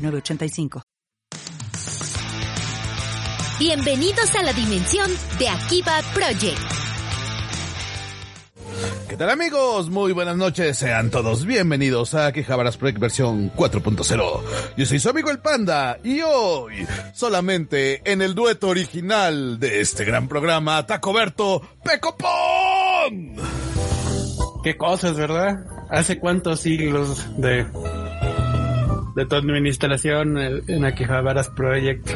906985. Bienvenidos a la dimensión de Akiba Project. ¿Qué tal amigos? Muy buenas noches, sean todos bienvenidos a Quejabaras Project versión 4.0. Yo soy su amigo el Panda y hoy, solamente en el dueto original de este gran programa, Tacoberto Pecopón. Qué cosas, ¿verdad? ¿Hace cuántos siglos de, de tu administración en Akihabaras Project?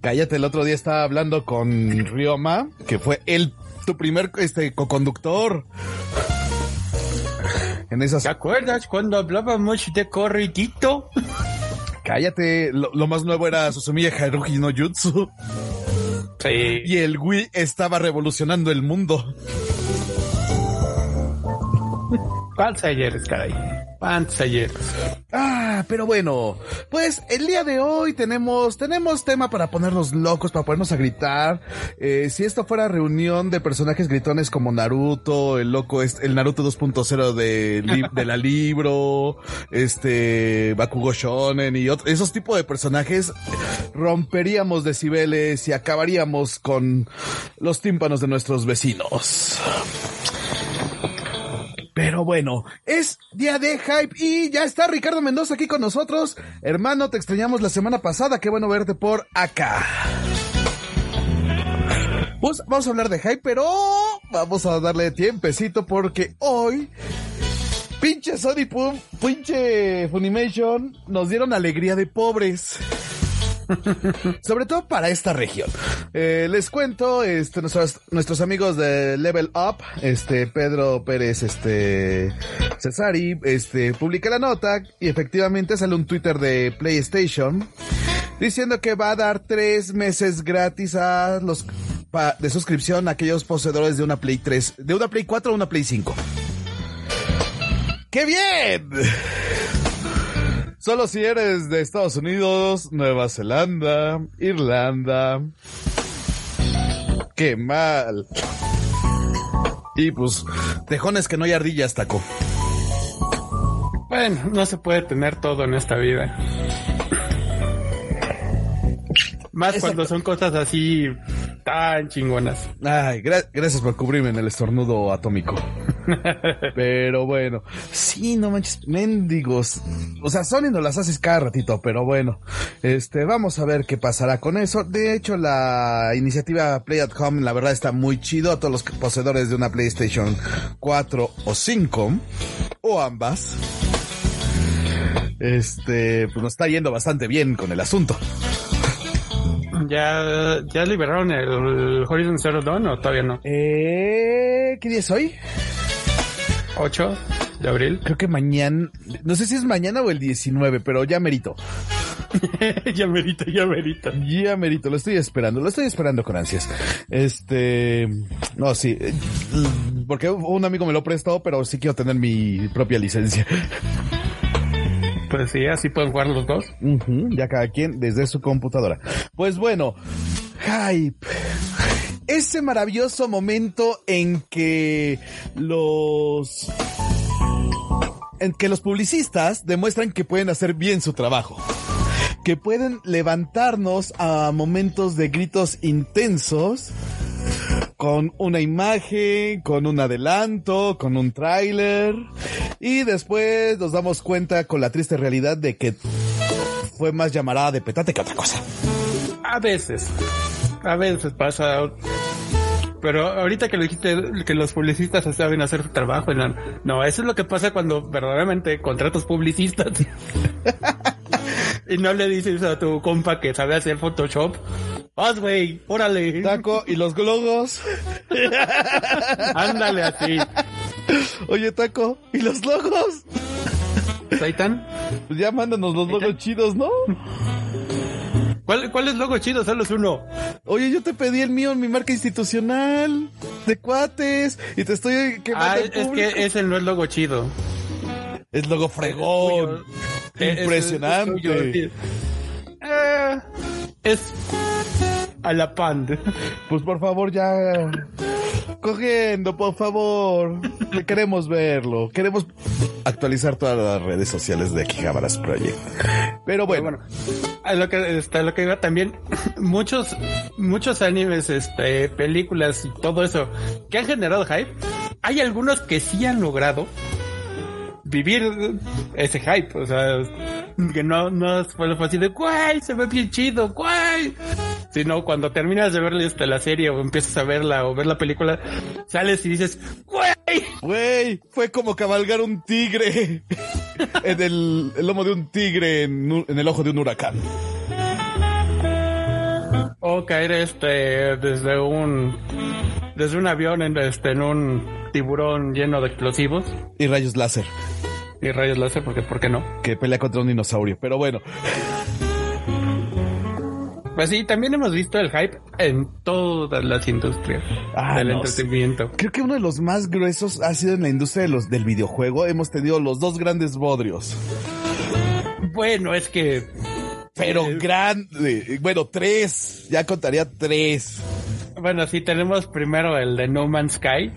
Cállate, el otro día estaba hablando con Rioma, que fue el tu primer este co-conductor. En esas... ¿Te acuerdas cuando hablábamos de corridito? Cállate, lo, lo más nuevo era Susumiya Haruhi no Jutsu. Sí. Y el Wii estaba revolucionando el mundo. ¿Cuántos ayeres, caray? ¿Cuántos ayeres? Ah, pero bueno, pues el día de hoy tenemos, tenemos tema para ponernos locos, para ponernos a gritar. Eh, si esto fuera reunión de personajes gritones como Naruto, el loco, es- el Naruto 2.0 de, de la libro, este, Bakugo Shonen y otros, esos tipos de personajes, romperíamos decibeles y acabaríamos con los tímpanos de nuestros vecinos. Pero bueno, es día de hype y ya está Ricardo Mendoza aquí con nosotros. Hermano, te extrañamos la semana pasada, qué bueno verte por acá. Pues vamos a hablar de hype, pero vamos a darle tiempecito porque hoy pinche Sony Pum, pinche Funimation nos dieron alegría de pobres. Sobre todo para esta región. Eh, les cuento, este, nuestros, nuestros amigos de Level Up, este, Pedro Pérez, este, Cesari, este, publica la nota y efectivamente sale un Twitter de PlayStation diciendo que va a dar tres meses gratis a los, pa- de suscripción a aquellos poseedores de una Play 3, de una Play 4 o una Play 5. ¡Qué bien! Solo si eres de Estados Unidos, Nueva Zelanda, Irlanda. Qué mal. Y pues, tejones que no hay ardillas, taco. Bueno, no se puede tener todo en esta vida. Más cuando son cosas así tan chingonas. Ay, gra- gracias por cubrirme en el estornudo atómico. pero bueno, sí, no manches, mendigos. O sea, Sony nos las haces cada ratito, pero bueno, este, vamos a ver qué pasará con eso. De hecho, la iniciativa Play at Home, la verdad, está muy chido a todos los poseedores de una PlayStation 4 o 5, o ambas. Este, pues nos está yendo bastante bien con el asunto. ¿Ya, ya liberaron el Horizon Zero Dawn o todavía no? Eh, ¿qué día es hoy? 8 de abril. Creo que mañana, no sé si es mañana o el 19, pero ya merito. ya merita, ya merita. Ya merito, lo estoy esperando, lo estoy esperando con ansias. Este, no, sí, eh, porque un amigo me lo prestó, pero sí quiero tener mi propia licencia. Sí, así pueden jugar los dos. Ya cada quien desde su computadora. Pues bueno, hype. Ese maravilloso momento en que los en que los publicistas demuestran que pueden hacer bien su trabajo. Que pueden levantarnos a momentos de gritos intensos con una imagen, con un adelanto, con un tráiler y después nos damos cuenta con la triste realidad de que fue más llamarada de petate que otra cosa. A veces. A veces pasa. Pero ahorita que lo dijiste, que los publicistas saben hacer su trabajo. No, no, eso es lo que pasa cuando verdaderamente contratas publicistas. y no le dices a tu compa que sabe hacer Photoshop. Haz, güey, órale. Taco y los glogos. Ándale así. Oye, Taco, ¿y los logos? están. Pues ya mándanos los logos chidos, ¿no? ¿Cuál, ¿Cuál es logo chido? Solo es uno. Oye, yo te pedí el mío en mi marca institucional de cuates y te estoy quemando Ah, el es que ese no es logo chido. Es logo fregón. Es- es- Impresionante. es. Eh, es a la pan. Pues por favor, ya. Cogiendo, por favor. Que Queremos verlo. Queremos actualizar todas las redes sociales de Akihabaras Project. Pero bueno, Bueno, a lo que está lo que iba también muchos muchos animes, este, películas y todo eso que han generado hype. Hay algunos que sí han logrado vivir ese hype, o sea, que no no fue así de güey, se ve bien chido, güey. Sino cuando terminas de ver este, la serie o empiezas a verla o ver la película, sales y dices, güey, güey, fue como cabalgar un tigre en el, el lomo de un tigre en, en el ojo de un huracán. O caer este desde un desde un avión en este en un tiburón lleno de explosivos Y rayos láser, y rayos láser porque por qué no. que pelea contra un dinosaurio. Pero bueno, Pues sí, también hemos visto el hype en todas las industrias Ah, del no, entretenimiento. creo que uno de los más gruesos ha sido en la industria de los, del videojuego. Hemos tenido los dos grandes bodrios. Bueno, es que Pero grande. Bueno, tres. Ya contaría tres. Bueno, sí tenemos primero el de No Man's Sky.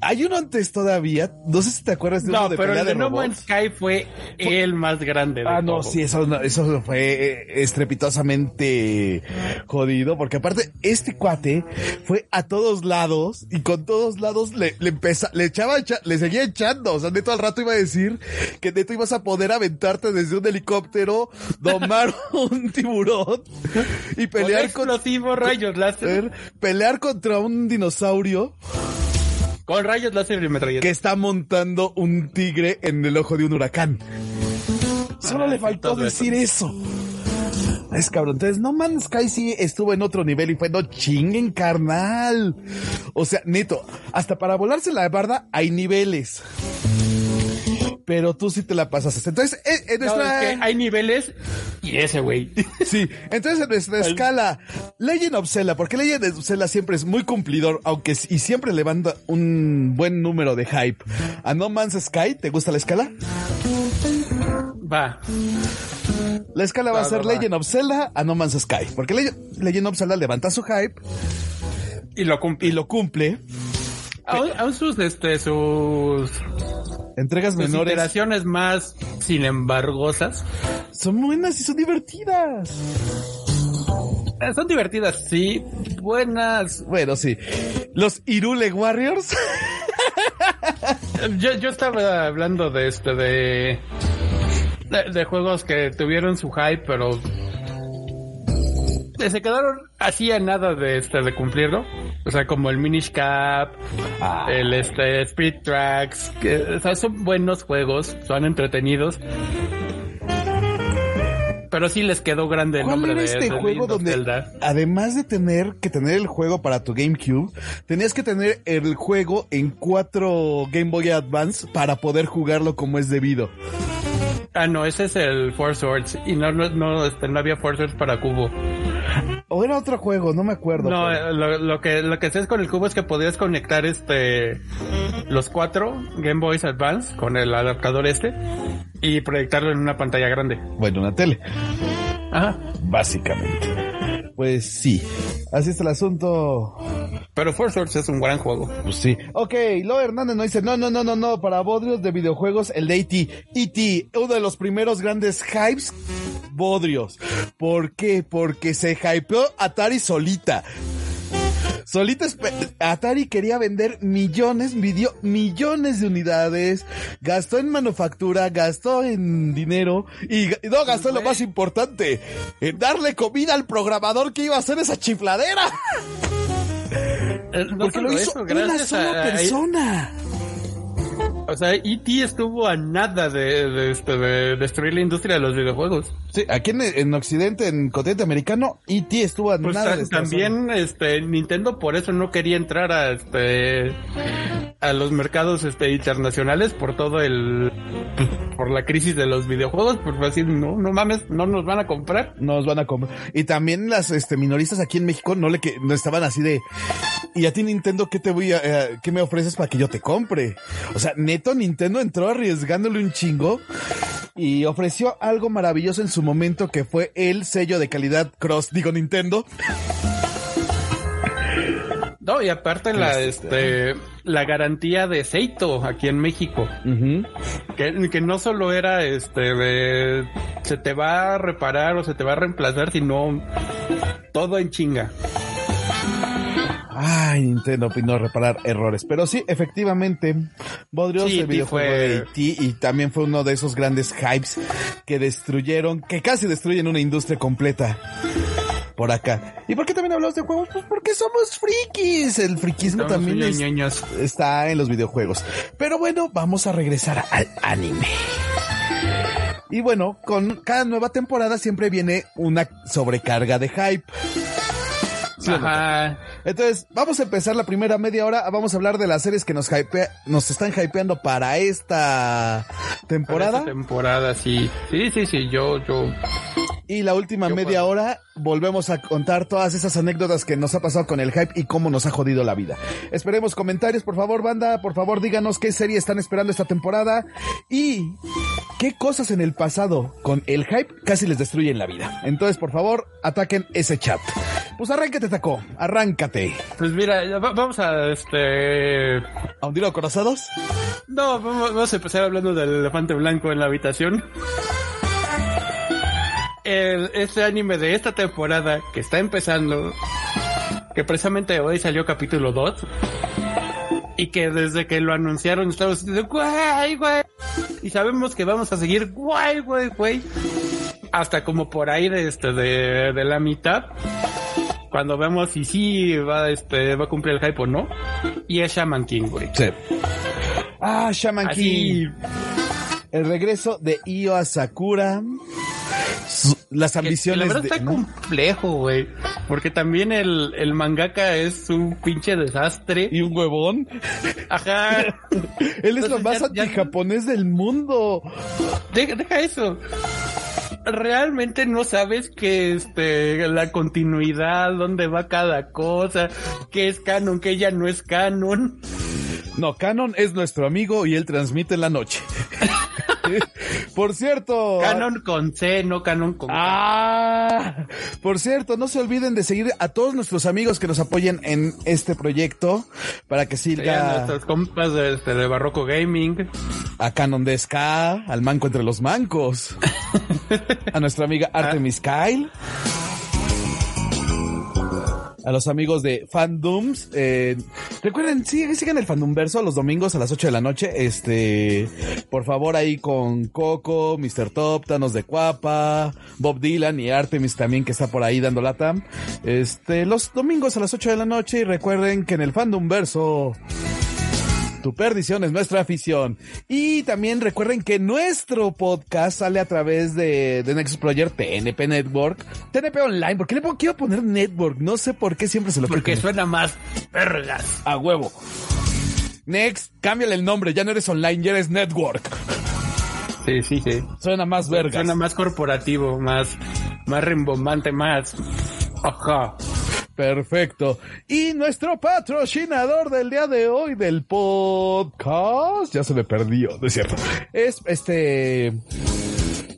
Hay uno antes todavía. No sé si te acuerdas de No, uno de pero pelea el de de No robots. Man's Sky fue el más grande de Ah, no, todos. sí, eso, no- eso fue eh, estrepitosamente jodido, porque aparte, este cuate fue a todos lados y con todos lados le, le empeza, le echaba, echa- le seguía echando, o sea, neto al rato iba a decir que neto ibas a poder aventarte desde un helicóptero, domar un tiburón y Con pelear con, explosivos rayos láser. pelear contra un dinosaurio Con rayos láser y metralletas. que está montando un tigre en el ojo de un huracán. Solo Ah, le faltó decir eso. Es cabrón. Entonces, No Man's Sky sí estuvo en otro nivel y fue, no chinguen, carnal. O sea, neto, hasta para volarse la barda hay niveles. Pero tú sí te la pasas. Entonces, en, en No, nuestra... es que hay niveles y ese güey. Sí, entonces en nuestra escala, Legend of Zelda, porque Legend of Zelda siempre es muy cumplidor, aunque y siempre levanta un buen número de hype. A No Man's Sky, ¿te gusta la escala? Va. La escala va a ser va, va. Legend of Zelda a No Man's Sky, porque Le- Legend of Zelda levanta su hype Y lo cumplí. y lo cumple. Aún, aún sus, este, sus, Entregas sus menores iteraciones más, sin embargosas, son buenas y son divertidas. eh, son divertidas, sí, buenas. Bueno, sí. Los Irule Warriors. Yo, yo estaba hablando de este, de, de, de juegos que tuvieron su hype, pero se quedaron así a nada de este, de cumplirlo. O sea, como el Minish Cap, Ah. el este, Speed Tracks, que, o sea, son buenos juegos, son entretenidos. Pero sí les quedó grande el ¿Cuál nombre era de, este de juego donde, Zelda. además de tener que tener el juego para tu GameCube, tenías que tener el juego en cuatro Game Boy Advance para poder jugarlo como es debido? Ah, no, ese es el Four Swords. Y no, no, no, este, no había Four Swords para cubo. O era otro juego, no me acuerdo. No, lo, lo que lo que hacías con el cubo es que podías conectar este los cuatro Game Boys Advance con el adaptador este y proyectarlo en una pantalla grande. Bueno, una tele, Ajá. básicamente. Pues sí, así está el asunto. Pero Swords es un gran juego. Pues sí. Ok, Lo Hernández nos dice, no, no, no, no, no, para bodrios de videojuegos, el de E.T. E.T., uno de los primeros grandes hypes, bodrios. ¿Por qué? Porque se hypeó Atari solita. Solita espe- Atari quería vender millones, midió millones de unidades, gastó en manufactura, gastó en dinero y, y no gastó en lo más importante, en darle comida al programador que iba a hacer esa chifladera. Eh, no Porque lo hizo eso, una sola a- a- persona. o sea, E.T. estuvo a nada de, de, este, de destruir la industria de los videojuegos. Sí, aquí en, en Occidente, en continente americano, E.T. estuvo a Pues nada estar también este Nintendo por eso no quería entrar a este a los mercados este internacionales por todo el por la crisis de los videojuegos, pues fue así, no no mames, no nos van a comprar. nos van a comprar. Y también las este minoristas aquí en México no le que no estaban así de y a ti Nintendo qué te voy a eh, qué me ofreces para que yo te compre. O sea, neto Nintendo entró arriesgándole un chingo y ofreció algo maravilloso en su momento que fue el sello de calidad Cross, digo Nintendo. No, y aparte la este la garantía de Seito aquí en México, que, que no solo era este de se te va a reparar o se te va a reemplazar, sino todo en chinga. Ay, Nintendo opinó reparar errores. Pero sí, efectivamente, Bodrios, Sí, el videojuego fue- de E.T. y también fue uno de esos grandes hypes que destruyeron, que casi destruyen una industria completa. Por acá. ¿Y por qué también hablamos de juegos? Pues porque somos frikis. El friquismo Somos también es- está en los videojuegos. Pero bueno, vamos a regresar al anime. Y bueno, con cada nueva temporada siempre viene una sobrecarga de hype. Entonces, vamos a empezar la primera media hora. Vamos a hablar de las series que nos hypea- nos están hypeando para esta temporada. Esta temporada, sí. Sí, sí, sí, yo, yo. Y la última Yo media puedo. hora volvemos a contar todas esas anécdotas que nos ha pasado con el hype y cómo nos ha jodido la vida. Esperemos comentarios, por favor, banda. Por favor, díganos qué serie están esperando esta temporada y qué cosas en el pasado con el hype casi les destruyen la vida. Entonces, por favor, ataquen ese chat. Pues arráncate, Taco. Arráncate. Pues mira, va- vamos a este. ¿A hundir corazados? No, vamos a empezar hablando del elefante blanco en la habitación. El, este anime de esta temporada que está empezando, que precisamente hoy salió capítulo 2, y que desde que lo anunciaron estamos diciendo, guay, güey. Y sabemos que vamos a seguir, guay, güey, güey. Hasta como por ahí de, este, de, de la mitad. Cuando vemos si sí va, este, va a cumplir el hype o no. Y es Shaman King, güey. Sí. Ah, Shaman King. El regreso de Io Asakura. Su- las Que- que ambiciones la verdad de... está ¿no? complejo, güey. Porque también el, el mangaka es un pinche desastre. Y un huevón. Ajá. Él es lo más antijaponés del mundo. deja, deja eso. Realmente no sabes que este la continuidad, dónde va cada cosa, qué es canon, qué ya no es canon. No, Canon es nuestro amigo y él transmite en la noche. Por cierto. Canon con C, no canon con K. Ah, por cierto, no se olviden de seguir a todos nuestros amigos que nos apoyen en este proyecto para que siga nuestros compas de, este, de Barroco Gaming. a Canon de Ska, al manco entre los mancos, a nuestra amiga Artemis Kyle, a los amigos de Fandoms. Eh, recuerden, sí, sigan el Fandomverso los domingos a las 8 de la noche. Este, por favor, ahí con Coco, Mr. Top, Thanos de Cuapa, Bob Dylan y Artemis también que está por ahí dando lata. Este, los domingos a las 8 de la noche y recuerden que en el Fandomverso tu perdición es nuestra afición. Y también recuerden que nuestro podcast sale a través de, de Nexus Project TNP Network. TNP Online. ¿Por qué le pongo- quiero poner Network? No sé por qué siempre se lo Porque suena más vergas. a huevo. Next, cámbiale el nombre. Ya no eres online, ya eres Network. Sí, sí, sí. Suena más vergas. Suena más corporativo, más, más rimbombante, más. Ajá. Perfecto. Y nuestro patrocinador del día de hoy del podcast, ya se me perdió, no es cierto. Es este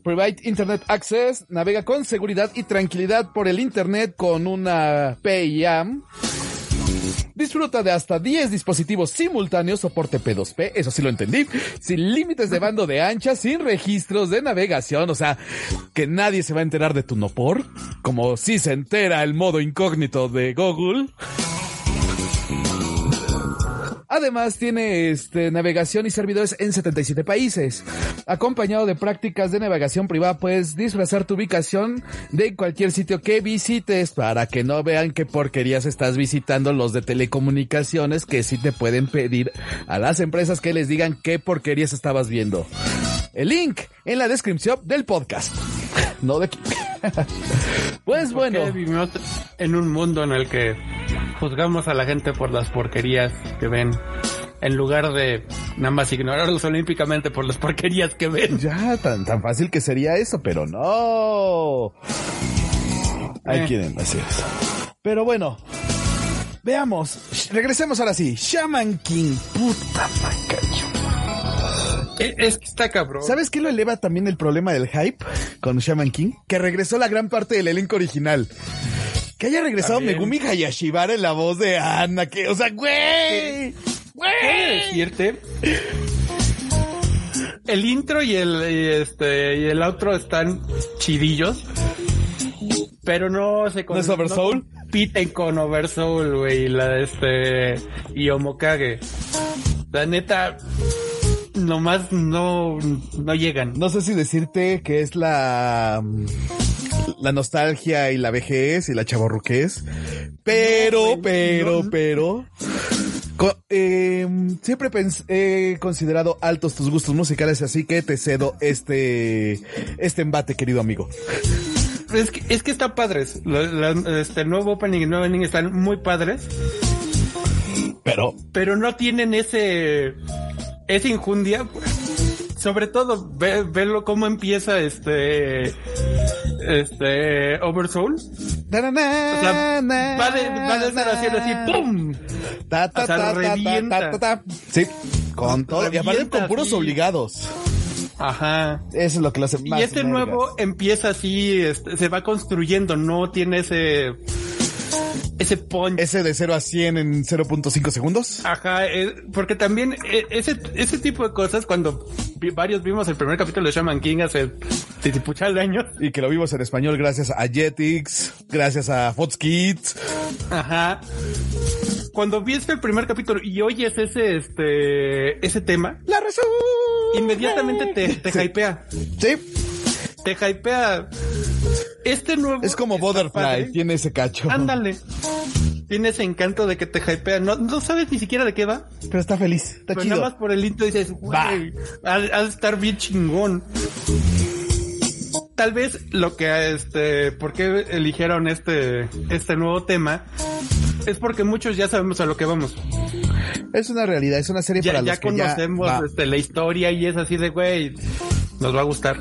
Private Internet Access, navega con seguridad y tranquilidad por el internet con una PIAM. Disfruta de hasta 10 dispositivos simultáneos, soporte P2P, eso sí lo entendí, sin límites de bando de ancha, sin registros de navegación, o sea, que nadie se va a enterar de tu no por, como si se entera el modo incógnito de Google. Además tiene este navegación y servidores en 77 países. Acompañado de prácticas de navegación privada, puedes disfrazar tu ubicación de cualquier sitio que visites para que no vean qué porquerías estás visitando los de telecomunicaciones que sí te pueden pedir a las empresas que les digan qué porquerías estabas viendo. El link en la descripción del podcast. no de aquí. pues ¿Por qué bueno, vivimos en un mundo en el que juzgamos a la gente por las porquerías que ven, en lugar de nada más ignorarlos olímpicamente por las porquerías que ven. ya tan, tan fácil que sería eso, pero no. Hay Eh. quieren hacer eso. Pero bueno, veamos. Regresemos ahora sí. Shaman King, puta macacho. Eh, Es que está cabrón. ¿Sabes qué lo eleva también el problema del hype con Shaman King? Que regresó la gran parte del elenco original. Que haya regresado También. Megumi Hayashibara en la voz de Anna, que, o sea, güey. Puedo Güey. decirte. El intro y el y este y el outro están chidillos. Pero no se ¿No es Oversoul? compiten con Oversoul, güey, la este y Omokage. La neta nomás no no llegan. No sé si decirte que es la la nostalgia y la vejez y la chavorruquez, pero, pero, no. pero eh, siempre he considerado altos tus gustos musicales, así que te cedo este este embate, querido amigo. Es que, es que están padres. Este el nuevo opening y el nuevo ending están muy padres. Pero pero no tienen ese esa injundia sobre todo ve, velo cómo empieza este este Oversoul o sea, va de, va de estar haciendo así. ¡pum! Ta, ta, O sea, ta, ta, revienta. ta, ta, ta. Sí, con todo. Y aparte Revienta, con puros sí. obligados. ajá Eso es lo que lo hace más y este nuevo empieza así este, se va construyendo no tiene ese ese punch Ese de 0 a 100 en 0.5 segundos. Ajá, eh, porque también eh, ese, ese tipo de cosas, cuando vi- varios vimos el primer capítulo de Shaman King hace titipuchal de años, Y que lo vimos en español gracias a Jetix, gracias a Fox Kids. ajá, cuando viste el primer capítulo y oyes ese, este, ese tema, La razón. inmediatamente te, te Sí. hypea, Sí, te hypea. Este nuevo... es como Butterfly, padre. tiene ese cacho. Ándale. Tiene ese encanto de que te hypea. No, no sabes ni siquiera de qué va. Pero está feliz, está Pero nada más chido. por el intro dices, güey, ha de estar bien chingón. Tal vez lo que, este, por qué eligieron este, este nuevo tema, es porque muchos ya sabemos a lo que vamos. Es una realidad, es una serie Ya, para ya los que conocemos ya va. este, la historia y es así de, güey, nos va a gustar.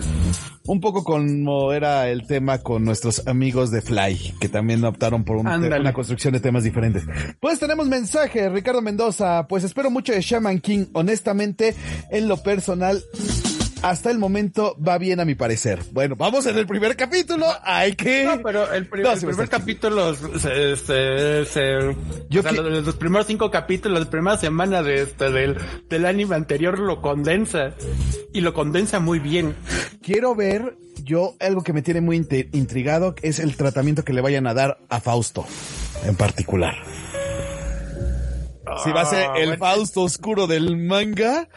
Un poco como era el tema con nuestros amigos de Fly, que también optaron por un una construcción de temas diferentes. Pues tenemos mensaje, Ricardo Mendoza. Pues espero mucho de Shaman King. Honestamente, en lo personal, hasta el momento va bien a mi parecer. Bueno, vamos en el primer capítulo. Hay que... No, pero el, No, primer capítulo, se, se- se- Yo o sea, que- los, los primeros cinco capítulos, la primera semana de este, del, del anime anterior lo condensa. Y lo condensa muy bien. Quiero ver, yo, algo que me tiene muy intrigado es el tratamiento que le vayan a dar a Fausto, en particular. Si va a ser Ah, el bueno. Fausto oscuro del manga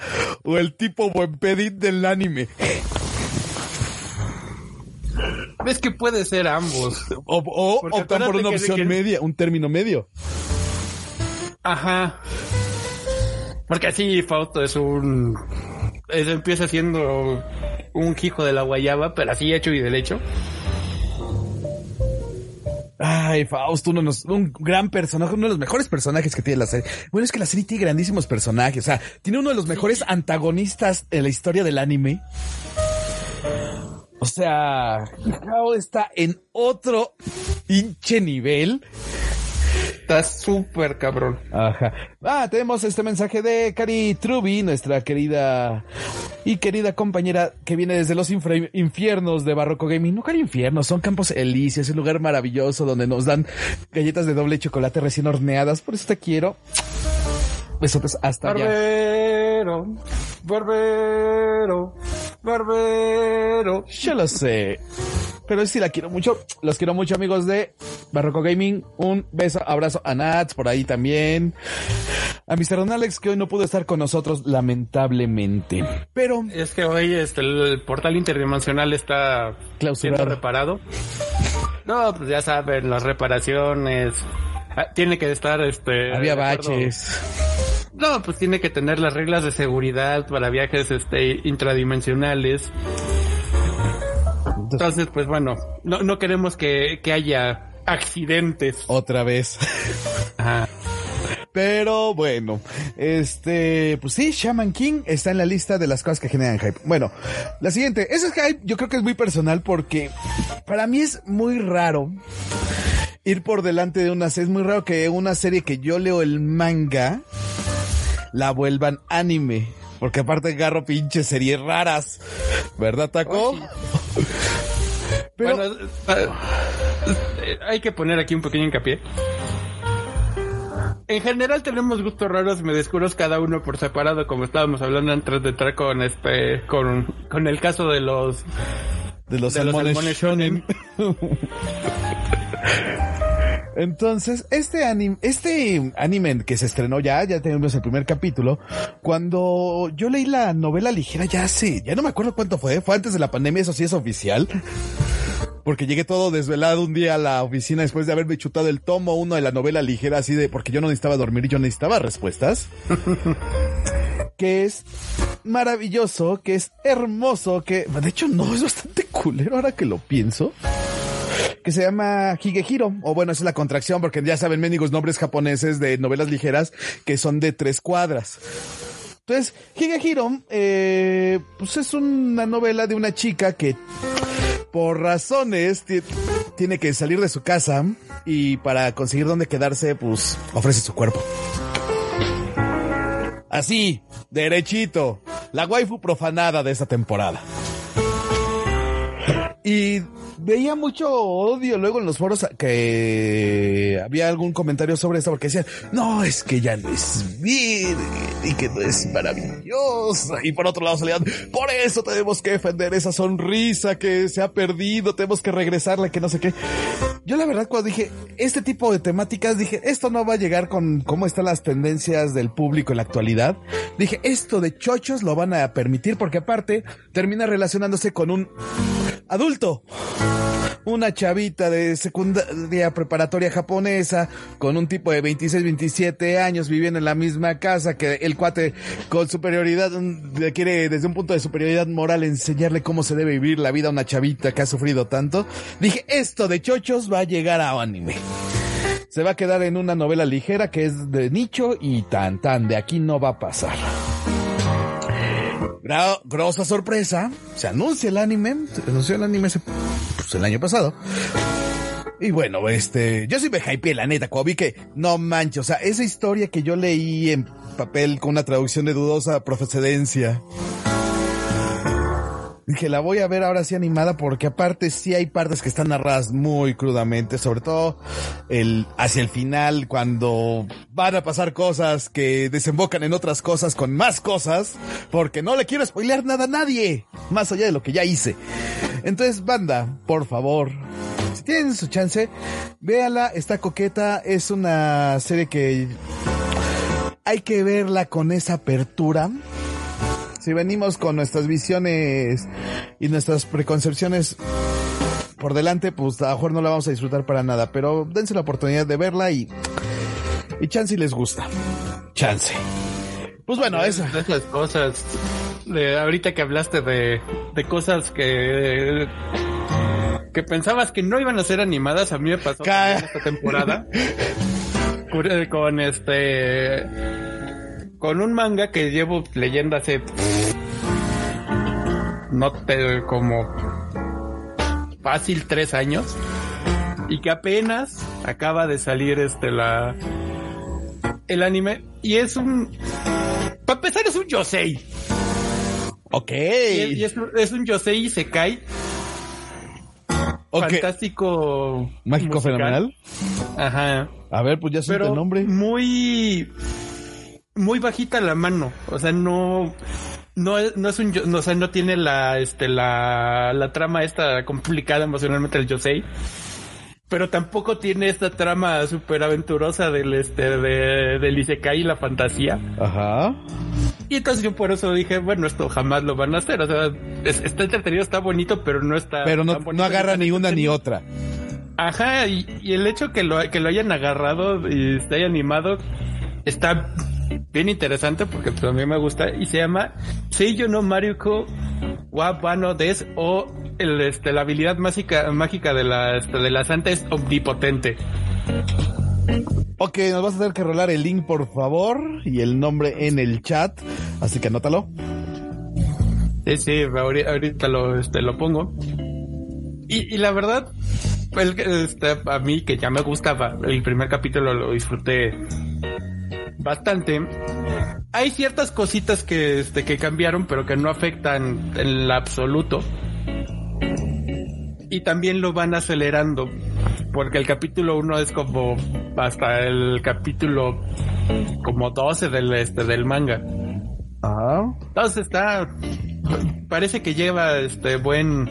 o el tipo buen pedit del anime. Ves que puede ser ambos. O, o optan por una opción que- media, un término medio. Ajá. Porque así Fausto es un... es- empieza siendo un hijo de la guayaba, pero así hecho y derecho. Ay, Fausto, uno los- un gran personaje, uno de los mejores personajes que tiene la serie. Bueno, es que la serie tiene grandísimos personajes. O sea, tiene uno de los mejores antagonistas en la historia del anime. O sea, Hao está en otro hinche nivel. Está súper cabrón. Ajá. Ah, tenemos este mensaje de Cari Truby, nuestra querida y querida compañera que viene desde los infiernos de Barroco Gaming. No, Cari infiernos, son campos elíseos, un lugar maravilloso donde nos dan galletas de doble chocolate recién horneadas. Por eso te quiero. Besotes hasta allá. Barbero, barbero, barbero. Yo lo sé. Pero sí la quiero mucho. Los quiero mucho, amigos de Barroco Gaming. Un beso, abrazo a Nats por ahí también. A Mr. Don Alex, que hoy no pudo estar con nosotros, lamentablemente. Pero Es que hoy este, el portal interdimensional está siendo clausurado. reparado. No, pues ya saben, las reparaciones. ah, Tiene que estar este. Había baches. No, pues tiene que tener las reglas de seguridad para viajes este intradimensionales. Entonces, pues bueno, no, no queremos que, que haya accidentes. Otra vez. Ajá. Pero bueno, este, pues sí, Shaman King está en la lista de las cosas que generan hype. Bueno, la siguiente, ese hype yo creo que es muy personal porque para mí es muy raro ir por delante de una serie. Es muy raro que una serie que yo leo el manga la vuelvan anime. Porque aparte agarro pinches series raras. ¿Verdad, Taco? Eh, eh, hay que poner aquí un pequeño hincapié. En general tenemos gustos raros y medescuros cada uno por separado, como estábamos hablando antes de entrar con este, con, con el caso de los de los de los shonen. Entonces, este anime, este anime que se estrenó ya, ya tenemos el primer capítulo. Cuando yo leí la novela ligera ya hace, ya no me acuerdo cuánto fue, fue antes de la pandemia, eso sí es oficial. Porque llegué todo desvelado un día a la oficina después de haberme chutado el tomo uno de la novela ligera así de, porque yo no necesitaba dormir y yo necesitaba respuestas. que es maravilloso, que es hermoso, que de hecho no es bastante culero ahora que lo pienso. Que se llama Higehiro, o bueno, esa es la contracción, porque ya saben, mendigos nombres japoneses de novelas ligeras que son de tres cuadras. Entonces, Higehiro, eh, pues es una novela de una chica que por razones ti- tiene que salir de su casa y para conseguir dónde quedarse, pues ofrece su cuerpo. Así, derechito. La waifu profanada de esta temporada. Y veía mucho odio luego en los foros que había algún comentario sobre esto porque decían, no, es que ya no es virgen y que no es maravillosa. Y por otro lado salían, por eso tenemos que defender esa sonrisa que se ha perdido, tenemos que regresarla, que no sé qué. Yo la verdad cuando dije, este tipo de temáticas, dije, esto no va a llegar con cómo están las tendencias del público en la actualidad. Dije, esto de chochos lo van a permitir porque aparte termina relacionándose con un adulto. Una chavita de secundaria preparatoria japonesa con un tipo de 26, 27 años viviendo en la misma casa que el cuate con superioridad mm, quiere desde un punto de superioridad moral enseñarle cómo se debe vivir la vida a una chavita que ha sufrido tanto. Dije, esto de chochos va a llegar a anime. Se va a quedar en una novela ligera que es de nicho y tan tan, de aquí no va a pasar. Gra- grosa sorpresa, se anuncia el anime, se anunció el anime ese- pues, el año pasado. Y bueno, este, yo sí me hypeé, la neta, vi que, no manches, o sea, esa historia que yo leí en papel con una traducción de dudosa procedencia. Dije, la voy a ver ahora sí animada porque aparte sí hay partes que están narradas muy crudamente, sobre todo el, hacia el final cuando van a pasar cosas que desembocan en otras cosas con más cosas, porque no le quiero spoilear nada a nadie, más allá de lo que ya hice. Entonces, banda, por favor, si tienen su chance, véala, está coqueta, es una serie que hay que verla con esa apertura. Si venimos con nuestras visiones y nuestras preconcepciones por delante, pues a lo mejor no la vamos a disfrutar para nada, pero dense la oportunidad de verla y, y chance y les gusta. Chance. Pues bueno, eso. esas cosas. De ahorita que hablaste de, de cosas que que pensabas que no iban a ser animadas, a mí me pasó esta temporada con, con este con un manga que llevo leyendo hace no te como fácil tres años y que apenas acaba de salir este la el anime y es un para empezar es un yosei Ok. y es, es un- es un yosei y se cae fantástico Mágico musical. fenomenal. ajá A ver, pues ya suelta el nombre. muy muy bajita la mano o sea no no es, no es un no, o sea no tiene la este la la trama esta complicada emocionalmente del yosei pero tampoco tiene esta trama súper aventurosa del este de, del isekai y la fantasía Ajá. y entonces yo por eso dije bueno esto jamás lo van a hacer o sea es- está entretenido está bonito pero no está Pero no, no agarra ni una ni otra. Ajá, y, y el hecho que lo, que lo hayan agarrado y esté animado está bien interesante porque pues, a mí me gusta y se llama Seiyo no Maruko Wabano Des o el, este, la habilidad mágica, mágica de la, este, de la santa es omnipotente. Ok, nos vas a tener que rolar el link, por favor, y el nombre en el chat. Así que anótalo. Sí, sí, ahori- ahorita lo, este, lo pongo. Y, y la verdad, el, este, a mí que ya me gustaba, el primer capítulo lo disfruté bastante. Hay ciertas cositas que, este, que cambiaron, pero que no afectan en el absoluto. Y también lo van acelerando, porque el capítulo 1 es como hasta el capítulo como 12 del, este, del manga. Ajá. Entonces está, parece que lleva este buen,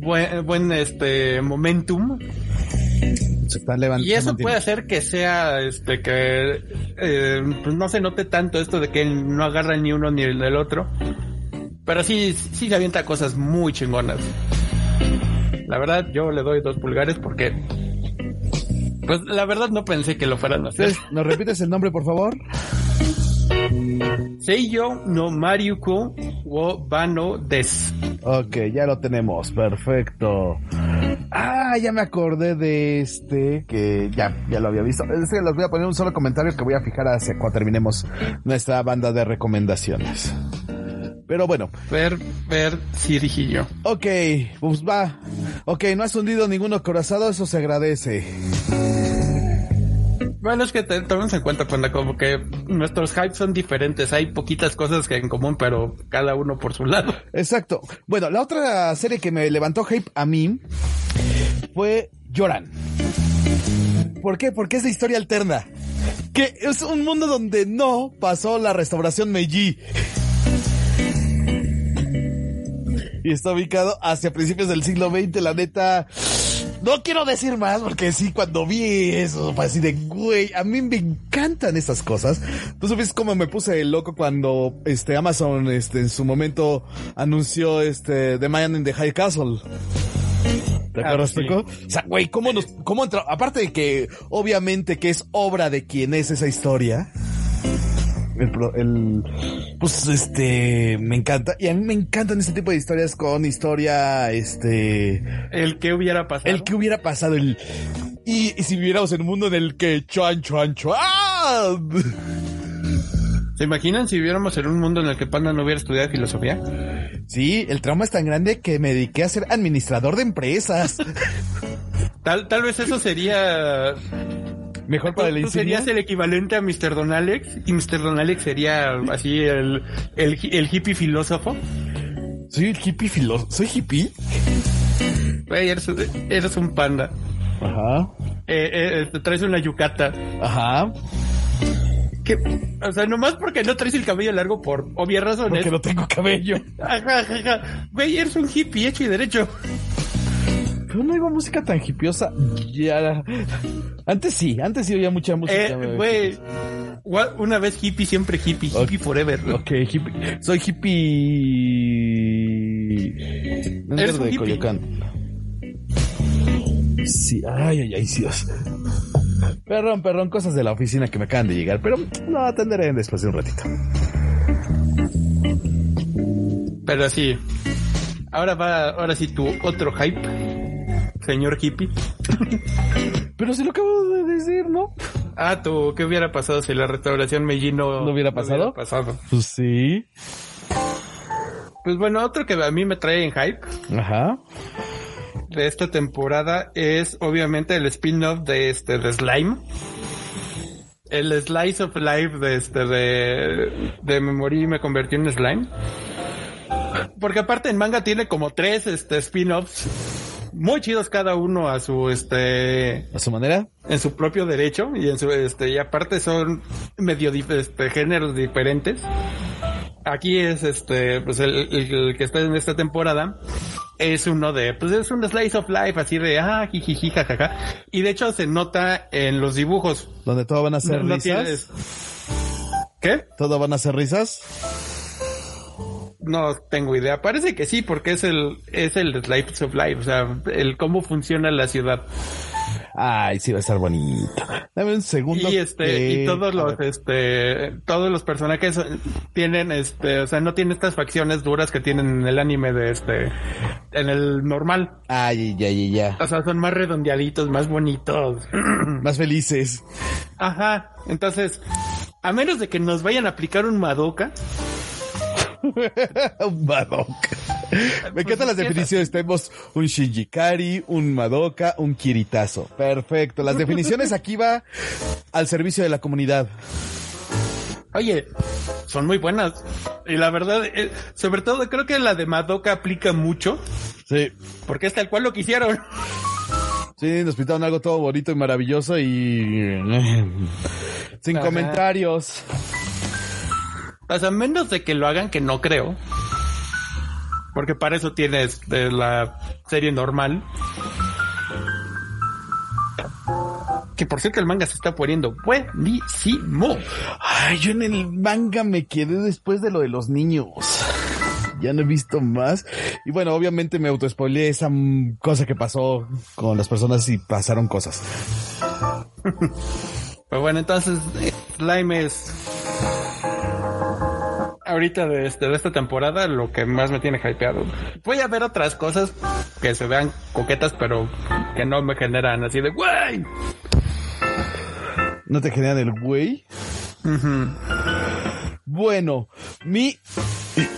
buen, buen este momentum Se está levantando. y eso puede hacer que sea este que eh, pues no se note tanto esto de que no agarra ni uno ni el del otro, pero sí sí se avienta cosas muy chingonas. La verdad yo le doy dos pulgares porque pues la verdad no pensé que lo fueran a hacer. ¿Nos repites el nombre, por favor? Seiyo no Mariuko wo Bano des. Ok, ya lo tenemos, perfecto. Ah, ya me acordé de este, que ya, ya lo había visto. Es que les voy a poner un solo comentario que voy a fijar hacia cuando terminemos nuestra banda de recomendaciones. Pero bueno, Ver, ver, sí dije yo. ok, pues va. Ok, no has hundido ninguno corazado, eso se agradece. Bueno, es que tomemos en cuenta, Panda, como que nuestros hypes son diferentes. Hay poquitas cosas que en común, pero cada uno por su lado. Exacto. Bueno, la otra serie que me levantó hype a mí fue Lloran. ¿Por qué? Porque es de historia alterna. Que es un mundo donde no pasó la restauración Meiji. Y está ubicado hacia principios del siglo XX, la neta. No quiero decir más porque sí, cuando vi eso, fue así de, güey, a mí me encantan esas cosas. Tú supiste cómo me puse loco cuando, este, Amazon, este, en su momento anunció, este, The Man in the High Castle. ¿Te Ah, acuerdas, sí. Peco? O sea, güey, ¿cómo nos, cómo entró? Aparte de que, obviamente, que es obra de quien es esa historia. El, el, pues, este, me encanta. Y a mí me encantan este tipo de historias con historia, este, El que hubiera pasado. el que hubiera pasado el, y, y si viviéramos en un mundo en el que chuan, chuan, chuan. ¿Se imaginan si viviéramos en un mundo en el que Panda no hubiera estudiado filosofía? Sí, el trauma es tan grande que me dediqué a ser administrador de empresas. Tal, tal vez eso sería... Mejor para la Tú serías insignia. el equivalente a Mr. Don Alex y Mr. Don Alex sería así el, el, el hippie filósofo. Soy el hippie filo, soy hippie. Güey, eres, eres un panda. Ajá, Eh, eh, te traes una yucata. ajá. Que, o sea, nomás porque no traes el cabello largo por obvias razones. Porque no tengo cabello. Ajá, ajá, ajá. Güey, eres un hippie hecho y derecho. Pero no iba música tan hippiosa. Ya. Antes sí, antes sí oía mucha música. Eh, güey. Una vez hippie, siempre hippie. Hippie forever. Ok, hippie. Soy hippie. No es de hippie. Coyoacán. Sí, ay, ay, ay, Dios. Perdón, perdón, cosas de la oficina que me acaban de llegar, pero lo atenderé después de un ratito. Pero sí. Ahora va, ahora sí tu otro hype. Señor hippie. Pero si lo acabo de decir, ¿no? Ah, tú, ¿qué hubiera pasado si la restauración Meiji no, ¿No hubiera pasado? pasado? Pues sí. Pues bueno, otro que a mí me trae en hype Ajá. de esta temporada es obviamente el spin-off de este de Slime. El Slice of Life de este de, de me morí y me convertí en slime. Porque aparte en manga tiene como tres este spin-offs muy chidos cada uno a su este A su manera. en su propio derecho y en su este y aparte son medio este géneros diferentes. Aquí es este pues el, el- el que está en esta temporada es uno de pues es un slice of life así de ah jijiji jajaja y de hecho se nota en los dibujos. Donde todo van a ser No- risas. ¿Qué? Todo van a ser risas. No tengo idea. Parece que sí porque es el es el slice of life, o sea, el cómo funciona la ciudad. Ay, sí va a estar bonito. Dame un segundo. Y este, que- y todos los, este, todos los personajes tienen, este, o sea, no tienen estas facciones duras que tienen en el anime de este, en el normal. Ay, ya, ya, ya. O sea, son más redondeaditos, más bonitos. Más felices. Ajá. Entonces, a menos de que nos vayan a aplicar un Madoka, un Madoka. Me encantan las sí, definiciones. Tenemos un Shinjikari, un Madoka, un Kiritazo. Perfecto. Las definiciones aquí va al servicio de la comunidad. oye, son muy buenas. Y la verdad, eh, sobre todo creo que la de Madoka aplica mucho, Sí. porque es tal cual lo que hicieron. Sí, nos pintaron algo todo bonito y maravilloso y... Sin Ajá. comentarios. O sea, menos de que lo hagan, que no creo. Porque para eso tienes de la serie normal. Que por cierto el manga se está poniendo buenísimo. Ay, yo en el manga me quedé después de lo de los niños. Ya no he visto más. Y bueno, obviamente me autoespoileé esa cosa que pasó con las personas y pasaron cosas. Pero bueno, entonces Slime es ahorita de, este, de esta temporada lo que más me tiene hypeado. Voy a ver otras cosas que se vean coquetas, pero que no me generan así de ¡Güey! ¿No te generan el güey? Bueno, mi...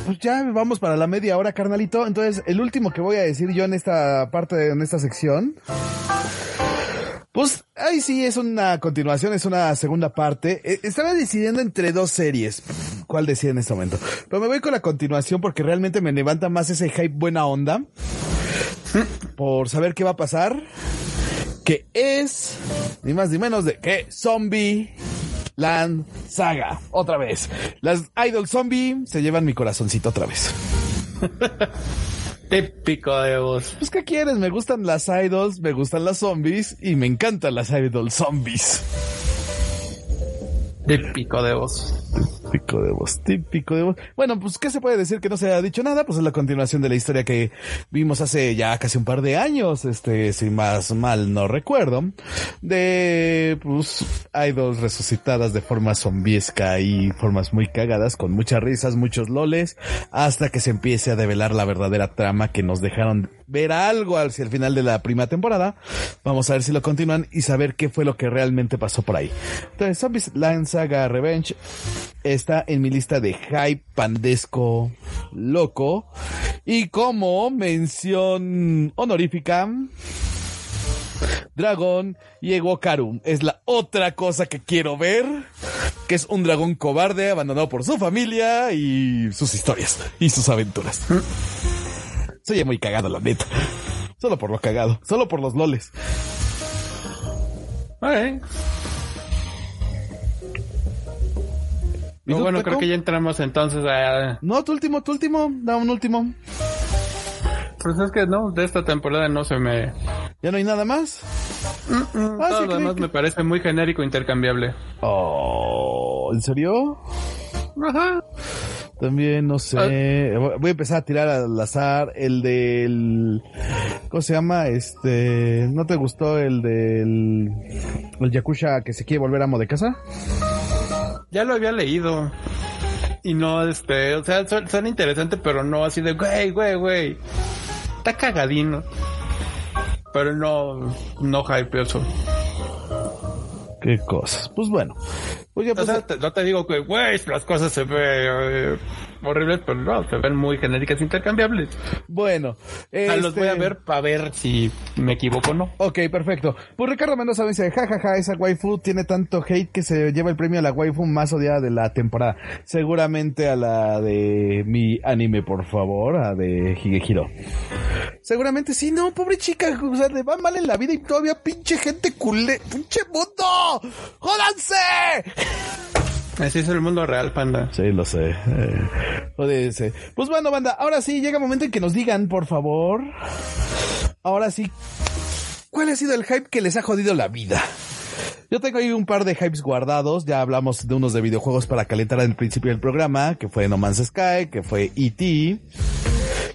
Pues ya vamos para la media hora, carnalito. Entonces, el último que voy a decir yo en esta parte, de- en esta sección... Pues ahí sí es una continuación, es una segunda parte. Eh, estaba decidiendo entre dos series. ¿Cuál decía en este momento? Pero me voy con la continuación porque realmente me levanta más ese hype buena onda. Por saber qué va a pasar. Que es ni más ni menos de que Zombie Land Saga. Otra vez. Las Idol Zombie se llevan mi corazoncito otra vez. Típico de vos. Pues, ¿qué quieres? Me gustan las idols, me gustan las zombies y me encantan las idol zombies. Típico de vos. Típico de voz, típico de voz. Bueno, pues, ¿qué se puede decir que no se haya dicho nada? Pues es la continuación de la historia que vimos hace ya casi un par de años, este, si más mal no recuerdo, de, pues, idols resucitadas de forma zombiesca y formas muy cagadas, con muchas risas, muchos loles, hasta que se empiece a develar la verdadera trama que nos dejaron ver algo hacia el final de la primera temporada. Vamos a ver si lo continúan y saber qué fue lo que realmente pasó por ahí. Entonces, Zombies Land Saga Revenge está en mi lista de hype pandesco loco. Y como mención honorífica, Dragón y Karu es la otra cosa que quiero ver, que es un dragón cobarde abandonado por su familia y sus historias y sus aventuras. Soy muy cagado, la neta. Solo por lo cagado, solo por los loles. Ok. ¿Y No, tú, bueno, creo que ya entramos entonces a... No, tu último, tu último, da un último. Pues es que no, de esta temporada no se me... ¿Ya no hay nada más? Ah, Todo sí, lo demás me parece muy genérico e intercambiable. Oh, ¿en serio? Ajá. También, no sé. Ah. Voy a empezar a tirar al azar. El del... ¿Cómo se llama? Este... ¿No te gustó el del... El Yakusha que se quiere volver amo de casa? Ya lo había leído. Y no, este, o sea, su- suena interesante, pero no así de, güey, güey, güey. Está cagadino. Pero no, no hypeoso. Qué cosas. Pues bueno. Pues ya O pues, sea, no te digo que, güey, las cosas se ven eh, horribles, pero no, se ven muy genéricas intercambiables. bueno. Sea, los este- voy a ver para ver si me equivoco o no. Ok, perfecto. Pues Ricardo Mendoza me dice, jajaja, esa waifu tiene tanto hate que se lleva el premio a la waifu más odiada de la temporada. Seguramente a la de mi anime, por favor, a de Higehiro. Seguramente sí, no, pobre chica, o sea, le va mal en la vida y todavía pinche gente culé, pinche mundo. ¡Jódanse! Así es el mundo real, panda. Sí, lo sé. Eh. Pues bueno, banda, ahora sí, llega el momento en que nos digan, por favor. Ahora sí, ¿cuál ha sido el hype que les ha jodido la vida? Yo tengo ahí un par de hypes guardados. Ya hablamos de unos de videojuegos para calentar al principio del programa, que fue No Man's Sky, que fue E.T.,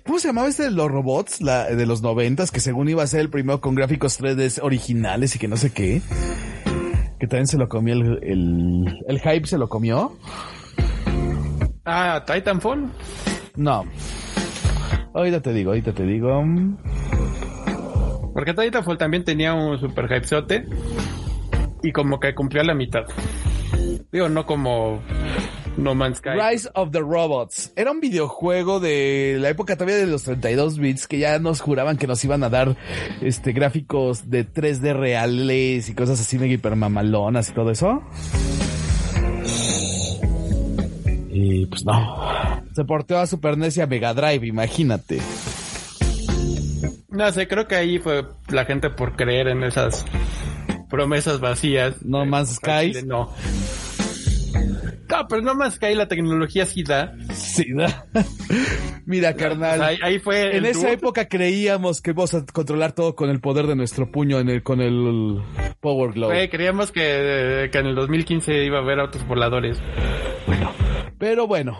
¿Cómo se llamaba este de los robots? De los noventas, que según iba a ser el primero con gráficos 3D originales y que no sé qué. Que también se lo comió el, el, el hype, se lo comió. Ah, Titanfall. No. Ahorita te digo, ahorita te digo. Porque Titanfall también tenía un super hypezote y como que cumplió la mitad. Digo, no como No Man's Sky. Rise of the Robots. Era un videojuego de la época todavía de los 32 bits que ya nos juraban que nos iban a dar este gráficos de 3D reales y cosas así mega hipermamalonas y todo eso. Y pues no. Se porteó a Super NES y a Mega Drive, imagínate. No sé, creo que ahí fue la gente por creer en esas promesas vacías. No Man's Sky. No. No, pero No Man's Sky la tecnología sí da. Sí da. Mira, carnal. Ahí, ahí fue. En esa época creíamos que íbamos a controlar todo con el poder de nuestro puño en el, con el Power Glove. Creíamos que, que en el 2015 iba a haber autos voladores. Pero bueno.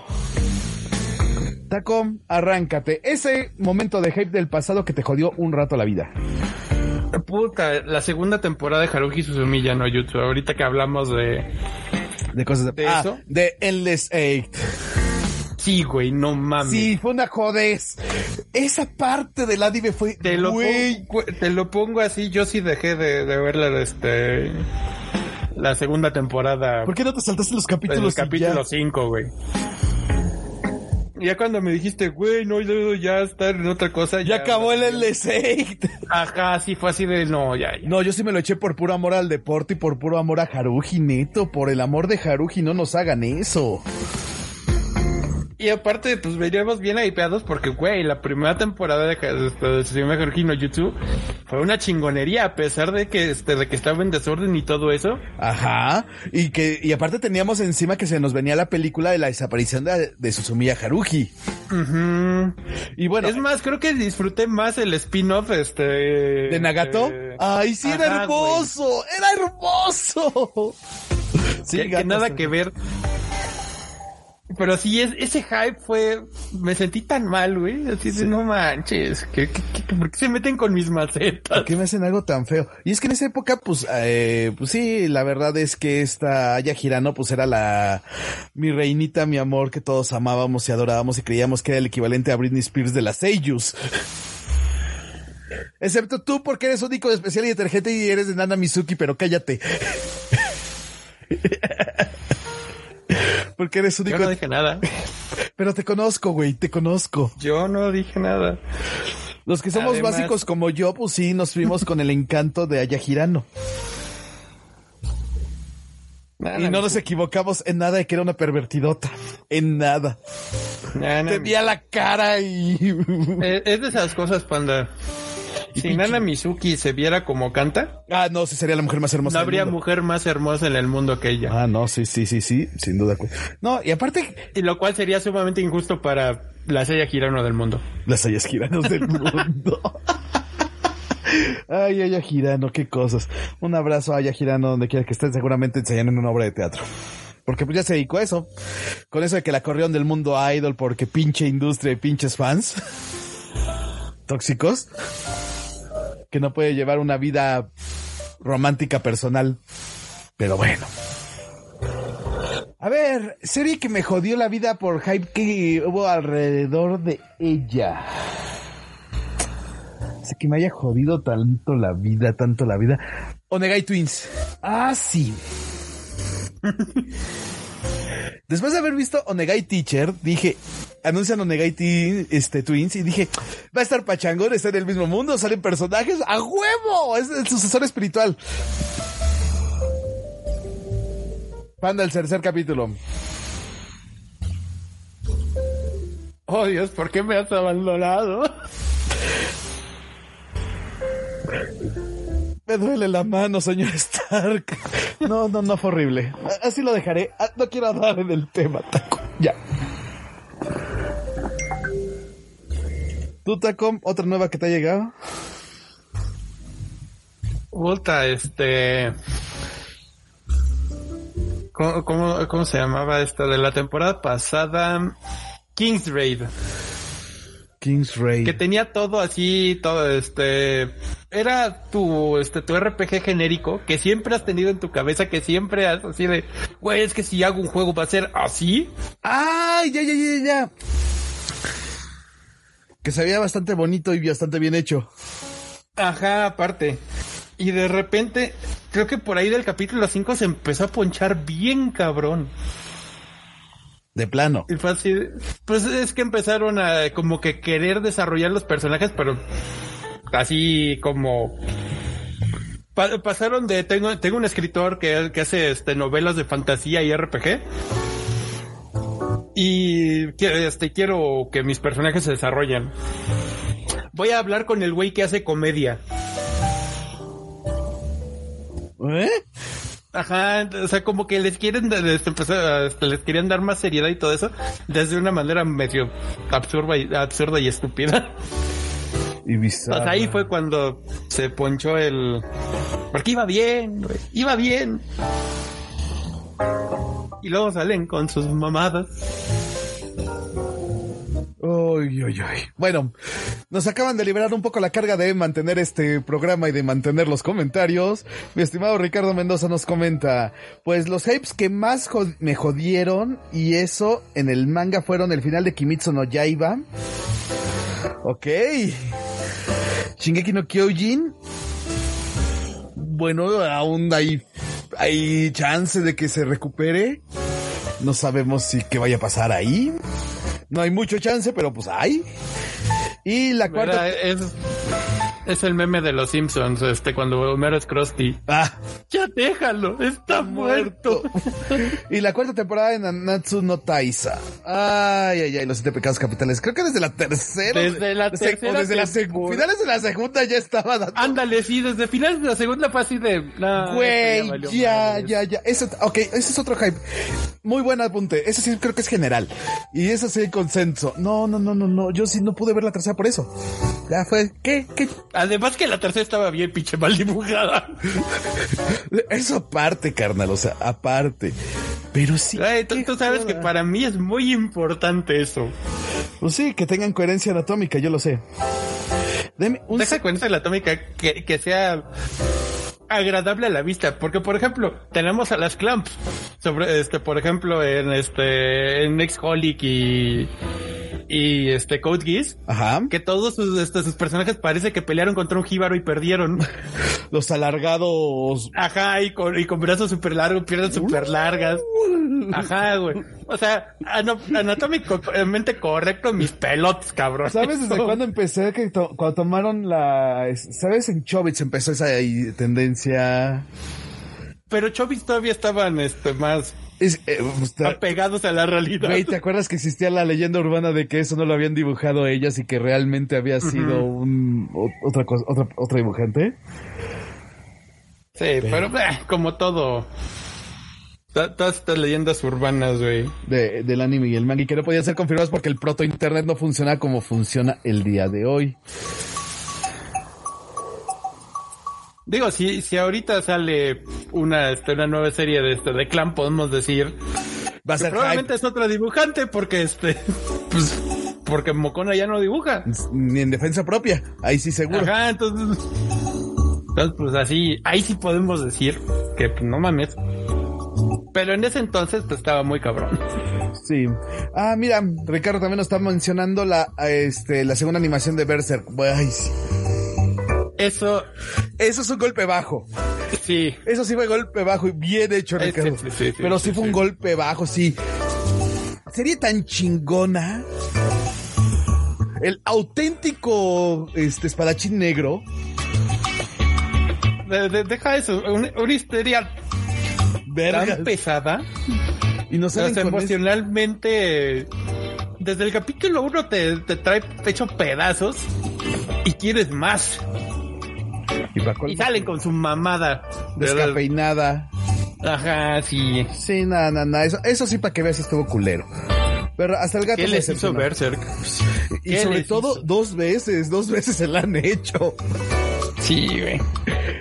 Taco, arráncate. Ese momento de hype del pasado que te jodió un rato la vida. Puta, la segunda temporada de Haruhi Suzumiya no YouTube. Ahorita que hablamos de... De cosas de, ¿De Ah, eso? de Endless Eight. Sí, güey, no mames. Sí, fue una jodez. Esa parte del anime fue. Te lo, güey, pongo, te lo pongo así, yo sí dejé de, de ver la, este, la segunda temporada. ¿Por qué no te saltaste los en el capítulos? capítulo ya? 5, güey. Ya cuando me dijiste, güey, no, yo ya estar en otra cosa. Ya acabó el Eight. Ajá, sí fue así de, no, ya, ya. No, yo sí me lo eché por puro amor al deporte y por puro amor a Haruji, neto. Por el amor de Haruji, no nos hagan eso. Y aparte, pues veníamos bien hypeados porque, güey, la primera temporada de, de, de Suzume Haruhi no YouTube fue una chingonería, a pesar de que, este, de que estaba en desorden y todo eso. Ajá. Y que, y aparte teníamos encima que se nos venía la película de la desaparición de, de Susumiya Haruji. Ujú. Y bueno, es más, creo que disfruté más el spin-off, este... ¿de Nagato? eh, Ay, sí, era hermoso. Era hermoso. Sí, que, que gatas, nada que ver. Pero sí, es, ese hype fue... Me sentí tan mal, güey. Así de, no manches. ¿qué, qué, qué- por qué se meten con mis macetas? ¿Por qué me hacen algo tan feo? Y es que en esa época, pues, eh, pues sí, la verdad es que esta Aya Girano, pues era la, mi reinita, mi amor, que todos amábamos y adorábamos y creíamos que era el equivalente a Britney Spears de las Seiyus. Excepto tú, porque eres único, especial y detergente y eres de Nana Mizuki, pero cállate. porque eres Yo único. no dije nada. Pero te conozco, güey, te conozco. Yo no dije nada. Los que somos Además- básicos como yo, pues sí, nos fuimos con el encanto de Aya Girano. Nada, Y no nos equivocamos en nada de que era una pervertidota. En nada. nada, Tenía la cara y... Es de esas cosas, panda. Si Nana Mizuki se viera como canta, ah, no, sí sería la mujer más hermosa no del habría mundo. mujer más hermosa en el mundo que ella. Ah, no, sí, sí, sí, sí, sin duda. No, y aparte, Y lo cual sería sumamente injusto para la Seiya Girano del mundo. las Ayas Giranos del mundo. Ay, Aya Girano, qué cosas. Un abrazo a Aya Girano donde quiera que estén, seguramente ensayando en una obra de teatro. Porque pues ya se dedicó a eso. Con eso de que la corrieron del mundo idol porque pinche industria y pinches fans. Tóxicos. Que no puede llevar una vida romántica personal. Pero bueno. A ver, serie que me jodió la vida por hype que hubo alrededor de ella. Así que me haya jodido tanto la vida, tanto la vida. Onegai Twins. Ah, sí. Después de haber visto Onegai Teacher, dije, anuncian Onegai Ti- este, Twins y dije, va a estar pachangón, está en el mismo mundo, salen personajes, ¡a huevo! Es el sucesor espiritual. Panda, el tercer capítulo. Oh Dios, ¿por qué me has abandonado? Me duele la mano, señor Stark. No, no, no fue horrible. Así lo dejaré. Ah, No quiero hablar en el tema, Taco. Ya. ¿Tú, Taco? ¿Otra nueva que te ha llegado? Puta, este... ¿Cómo, cómo, cómo se llamaba esta de la temporada pasada? King's Raid. King's Raid. Que tenía todo así, todo este... Era tu, este, tu RPG genérico que siempre has tenido en tu cabeza, que siempre has así de, güey, es que si hago un juego va a ser así. ¡Ay, ya, ya, ya, ya! Que se veía bastante bonito y bastante bien hecho. Ajá, aparte. Y de repente, creo que por ahí del capítulo 5 se empezó a ponchar bien cabrón. De plano. Y fue así, pues es que empezaron a como que querer desarrollar los personajes, pero así como pa- pasaron de tengo tengo un escritor que, que hace este novelas de fantasía y RPG y este quiero que mis personajes se desarrollen. Voy a hablar con el güey que hace comedia. ¿Eh? Ajá, o sea, como que les quieren, les, este, les querían dar más seriedad y todo eso, desde una manera medio absurda y, absurda y estúpida. Y sea, ahí fue cuando se ponchó el... Porque iba bien, güey, iba bien. Y luego salen con sus mamadas. Uy, uy, uy. Bueno, nos acaban de liberar un poco la carga de mantener este programa y de mantener los comentarios. Mi estimado Ricardo Mendoza nos comenta, pues los hypes que más me jodieron y eso en el manga fueron el final de Kimitsu no Yaiba. Ok. Shingeki no Kyojin. Bueno, aún hay, hay chance de que se recupere. No sabemos si qué vaya a pasar ahí. No hay mucho chance, pero pues hay. Y la cuarta. Es, es el meme de los Simpsons, este, cuando Homero es Krusty. Ah, Ya déjalo, está muerto. y la cuarta temporada de Nanatsu no Taisa. Ay, ay, ay, los siete pecados capitales. Creo que desde la tercera. Desde la sea, o tercera desde la seg- temporada. finales de la segunda ya estaba dando. Ándale, sí, desde finales de la segunda así de... no, Güey, esto valió ya, madres. ya, ya. Eso, ok, ese es otro hype. Muy buen apunte. Ese sí creo que es general. Y eso sí hay consenso. No, no, no, no, no. Yo sí no pude ver la tercera por eso. Ya fue. ¿Qué? ¿Qué? Además que la tercera estaba bien pinche mal dibujada. Eso aparte, carnal. O sea, aparte. Pero sí. Ay, tú, sabes que para mí es muy importante eso. Pues sí, que tengan coherencia anatómica, yo lo sé. Deme un Deja se- cuenta la atómica que, que sea agradable a la vista, porque por ejemplo, tenemos a las clamps sobre este, por ejemplo, en este en Holic y y este Code Geass, Ajá. que todos sus, este, sus personajes parece que pelearon contra un jíbaro y perdieron. Los alargados. Ajá, y con, y con brazos súper largos, piernas súper largas. Ajá, güey. O sea, anatómicamente correcto mis pelotas, cabrón. ¿Sabes desde cuándo empecé? Que to- cuando tomaron la... ¿Sabes? En Chobits empezó esa ahí tendencia... Pero Chobits todavía estaban este, más Es, eh, está- apegados a la realidad. Güey, ¿te acuerdas que existía la leyenda urbana de que eso no lo habían dibujado ellas y que realmente había sido un o- otra cosa, otra, otra dibujante? Sí, pero eh, como todo. To- Todas estas leyendas urbanas, güey. De, del anime y el manga y que no podían ser confirmadas porque el proto internet no funciona como funciona el día de hoy. Digo, si, si ahorita sale una, este, una nueva serie de este, de clan, podemos decir. Va a ser probablemente es otro dibujante porque este, pues, porque Mocona ya no dibuja. hype. Ni en defensa propia. Ahí sí seguro. Ajá, entonces, entonces, pues así, ahí sí podemos decir que pues, no mames. Pero en ese entonces, pues estaba muy cabrón. Sí. Ah, mira, Ricardo también nos está mencionando la, este, la segunda animación de Berserk. Ay, sí. Eso, Eso es un golpe bajo. sí. Eso sí fue golpe bajo y bien hecho, Ricardo. sí, sí, sí, sí, Pero sí, fue un golpe bajo, sí. Sería tan chingona. El auténtico este espadachín negro. De- de- deja eso, una, una historia Vergas. tan pesada. Y no O sea, salen eso. emocionalmente, desde el capítulo 1 te, te trae hecho pedazos y quieres más. Y, para colmo, Y salen con su mamada. descafeinada. Ajá, sí. Sí, nada, nada, nada. Eso, eso sí para que veas si estuvo culero. Pero hasta el gato ¿Qué les hizo. Berserk? Y ¿Qué sobre todo hizo? dos veces, dos veces se la han hecho. Sí, güey.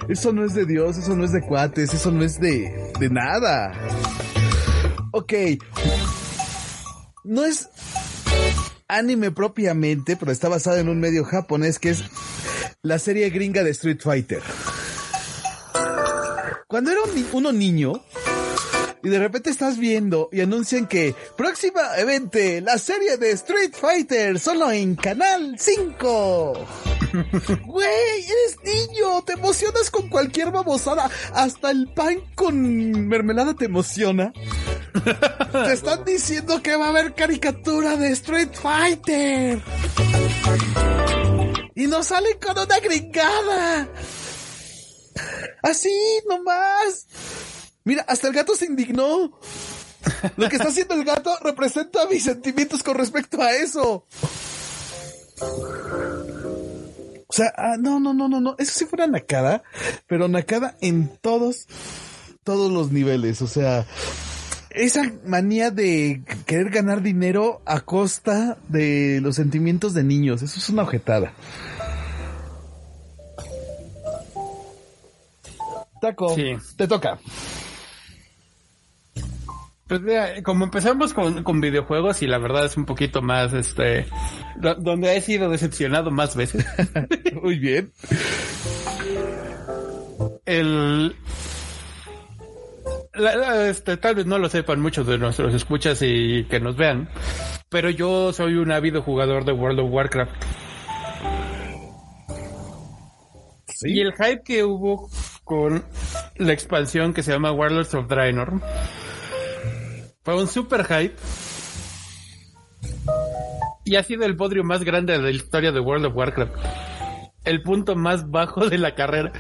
Eso no es de Dios, eso no es de cuates, eso no es de, de nada. Ok. No es... anime propiamente, pero está basado en un medio japonés que es la serie gringa de Street Fighter. Cuando era un uno niño, y de repente estás viendo y anuncian que próximamente la serie de Street Fighter solo en Canal 5. Güey, eres niño, te emocionas con cualquier babosada, hasta el pan con mermelada te emociona. Te están diciendo que va a haber caricatura de Street Fighter. Y nos salen con una gringada. Así, nomás. Mira, hasta el gato se indignó. Lo que está haciendo el gato representa mis sentimientos con respecto a eso. O sea, ah, no, no, no, no, no. Eso sí fue una nacada, pero nacada en todos, todos los niveles. O sea, esa manía de querer ganar dinero a costa de los sentimientos de niños. Eso es una objetada. Taco, Sí. te toca. Pues mira, como empezamos con, con videojuegos y la verdad es un poquito más, este, do- donde he sido decepcionado más veces. Muy bien. El, este, tal vez no lo sepan muchos de nuestros escuchas y que nos vean, pero yo soy un ávido jugador de World of Warcraft. Y el hype que hubo con la expansión que se llama Warlords of Draenor fue un super hype. Y ha sido el bodrio más grande de la historia de World of Warcraft. El punto más bajo de la carrera.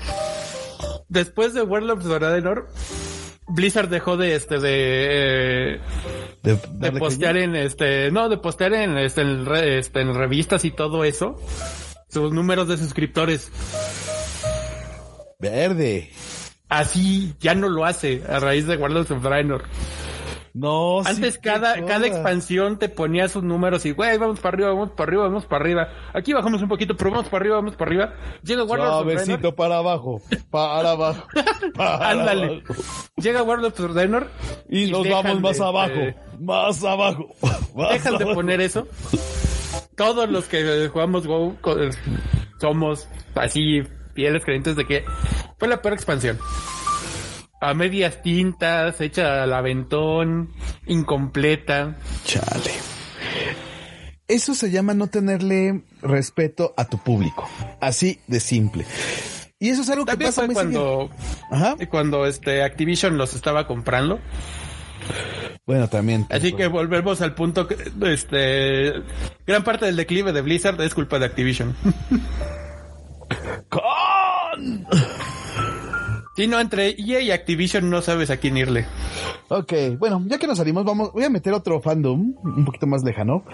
Después de World of Draenor, Blizzard dejó de este de eh, De, postear caña. en este no de postear en este en, re- este, en revistas y todo eso sus números de suscriptores Verde. así ya no lo hace a raíz de Warlords of Draenor No, antes cada cada expansión te ponía sus números y güey vamos para arriba vamos para arriba vamos para arriba aquí bajamos un poquito pero vamos para arriba vamos para arriba llega Draenor Suavecito para abajo, para abajo. para ándale abajo. llega Warlords of Draenor Y nos dejan vamos más de, abajo, más abajo. más dejan de poner eso. Todos los que jugamos WoW co- somos así fieles creyentes de que fue la peor expansión. A medias tintas, hecha al aventón, incompleta. Chale. Eso se llama no tenerle respeto a tu público. Así de simple. Y eso es algo que También pasa fue cuando. Ajá. cuando este Activision los estaba comprando. Bueno, también. Así que volvemos al punto que, este, gran parte del declive de Blizzard es culpa de Activision. ¡Con! Si no, entre EA y Activision no sabes a quién irle. Ok, bueno, ya que nos salimos, vamos, voy a meter otro fandom, un poquito más lejano,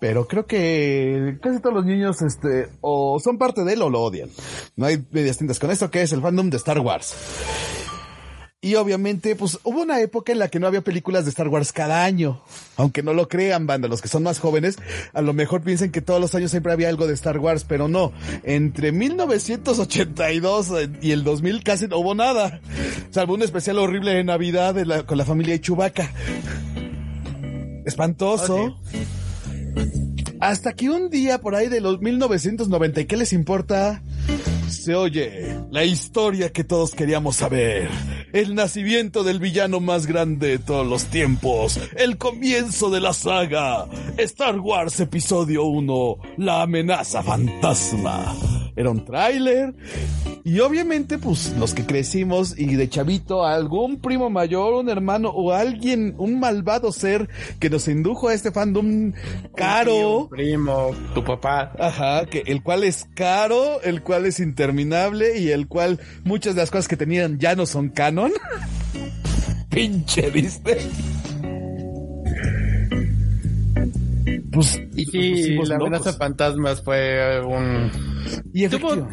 pero creo que casi todos los niños, este, o son parte de él o lo odian. No hay medias tintas con esto, que es el fandom de Star Wars. Y obviamente, pues hubo una época en la que no había películas de Star Wars cada año. Aunque no lo crean, banda, los que son más jóvenes, a lo mejor piensen que todos los años siempre había algo de Star Wars, pero no. Entre 1982 y el 2000 casi no hubo nada. Salvo un especial horrible de Navidad de la- con la familia de Chewbacca. Espantoso. Hasta que un día por ahí de los 1990, ¿y qué les importa? Se oye la historia que todos queríamos saber. El nacimiento del villano más grande de todos los tiempos. El comienzo de la saga. Star Wars Episodio 1. La amenaza fantasma. Era un tráiler. Y obviamente, pues, los que crecimos y de chavito, algún primo mayor, un hermano o alguien, un malvado ser que nos indujo a este fandom caro. Primo, tu papá. Ajá, que el cual es caro, el cual es interminable y el cual muchas de las cosas que tenían ya no son canon. Pinche, ¿viste? Pues, Y pues, sí, pusimos la locos. amenaza fantasmas fue un... Y tuvo,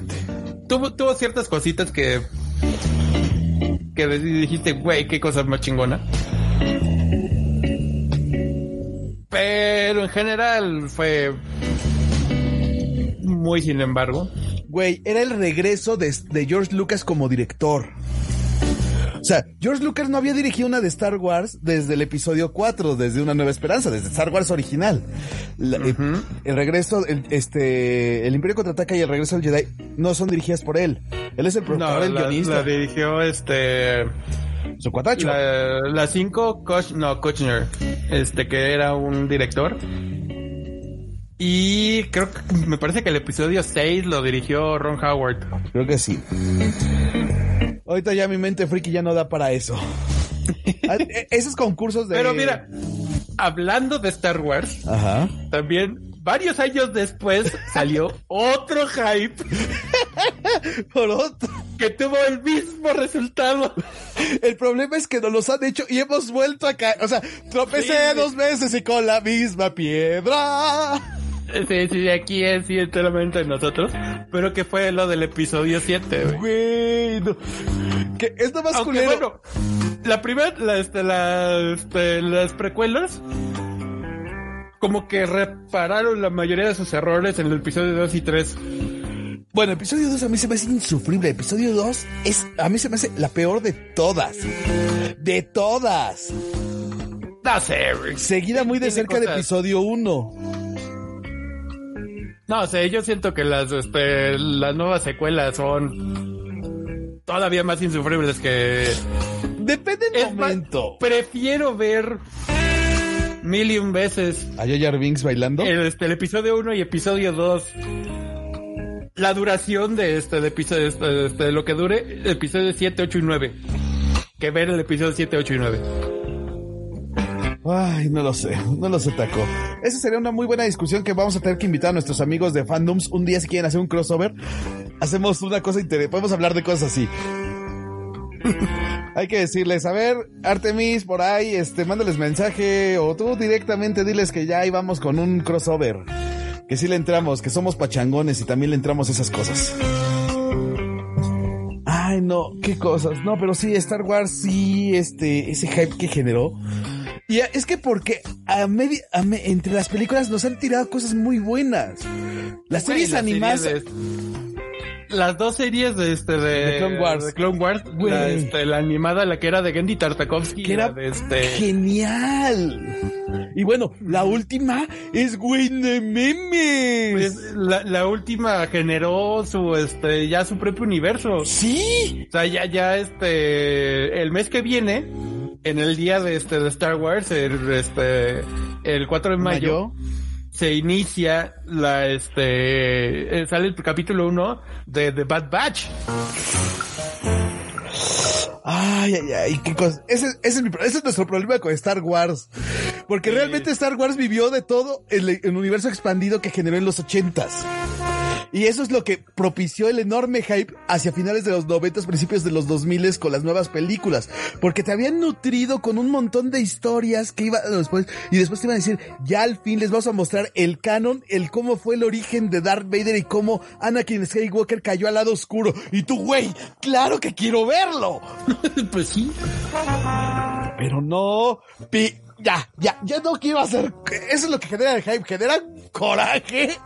tuvo ciertas cositas que... Que dijiste, güey, qué cosa más chingona. Pero en general fue... Muy sin embargo. Güey, era el regreso de, de George Lucas como director. O sea, George Lucas no había dirigido una de Star Wars desde el episodio 4, desde Una Nueva Esperanza, desde Star Wars original. La- eh, El regreso, el, este, el Imperio Contraataca y el regreso del Jedi no son dirigidas por él. Él es el No, productor, el la, guionista, la dirigió este su cuatacho. la, la cinco Koch, no Kushner, este que era un director. Y creo que me parece que el episodio 6 lo dirigió Ron Howard. Creo que sí. Ahorita ya mi mente friki ya no da para eso. Ah, eh, Esos concursos de... Pero mira, hablando de Star Wars, Ajá. también varios años después salió otro hype Por otro. que tuvo el mismo resultado. El problema es que nos los han hecho y hemos vuelto a caer. O sea, tropecé Sí. dos veces y con la misma piedra. Sí, sí, aquí es sí, enteramente nosotros. Pero que fue lo del episodio 7, güey. No. Que es lo más Aunque bueno, la primera, la, este, la, este, las precuelas, como que repararon la mayoría de sus errores en el episodio 2 y 3. Bueno, episodio 2 a mí se me hace insufrible. Episodio 2 es, a mí se me hace la peor de todas. De todas. No sé. Seguida muy de cerca de episodio 1. No sé, yo siento que las, este, las nuevas secuelas son todavía más insufribles que... Depende del Es más, momento. prefiero ver mil y un veces ¿A Jar Binks bailando? el, este, el episodio 1 y episodio 2. La duración de este, de episodio, este, este, de lo que dure, episodio 7, 8 y 9. Que ver el episodio 7, 8 y 9. Ay, no lo sé, no lo sé, Taco. Esa sería una muy buena discusión que vamos a tener que invitar a nuestros amigos de fandoms un día si quieren hacer un crossover. Hacemos una cosa interesante, podemos hablar de cosas así. Hay que decirles, a ver, Artemis, por ahí, este, mándales mensaje o tú directamente diles que ya ahí vamos con un crossover. Que sí le entramos, que somos pachangones y también le entramos esas cosas. Ay, no, qué cosas. No, pero sí, Star Wars, sí, este, ese hype que generó. Y es que porque a media, a me- entre las películas nos han tirado cosas muy buenas. Las series la animadas. de- las dos series de este de, De Clone Wars. de Clone Wars, Güey. la, este, la animada, la que era de Gendy Tartakovsky, que era de este genial. Y bueno, la última es güey de memes. pues, la, la última generó su este ya su propio universo. sí. O sea, ya, ya, este, el mes que viene, en el día de este, de Star Wars, el, este, el 4 de mayo, Mayo. se inicia la, este, eh, sale el capítulo 1 de The Bad Batch. Ay, ay, ay, qué cosa. Ese, ese es mi ese es nuestro problema con Star Wars. Porque realmente Star Wars vivió de todo el, el universo expandido que generó en los ochentas. Y eso es lo que propició el enorme hype hacia finales de los noventas, principios de los dos miles con las nuevas películas. Porque te habían nutrido con un montón de historias que iba después, y después te iban a decir, ya al fin les vamos a mostrar el canon, el cómo fue el origen de Darth Vader y cómo Anakin Skywalker cayó al lado oscuro. Y tú, güey, claro que quiero verlo. pues sí. Pero no, ya, ya, ya no quiero hacer, eso es lo que genera el hype, genera coraje.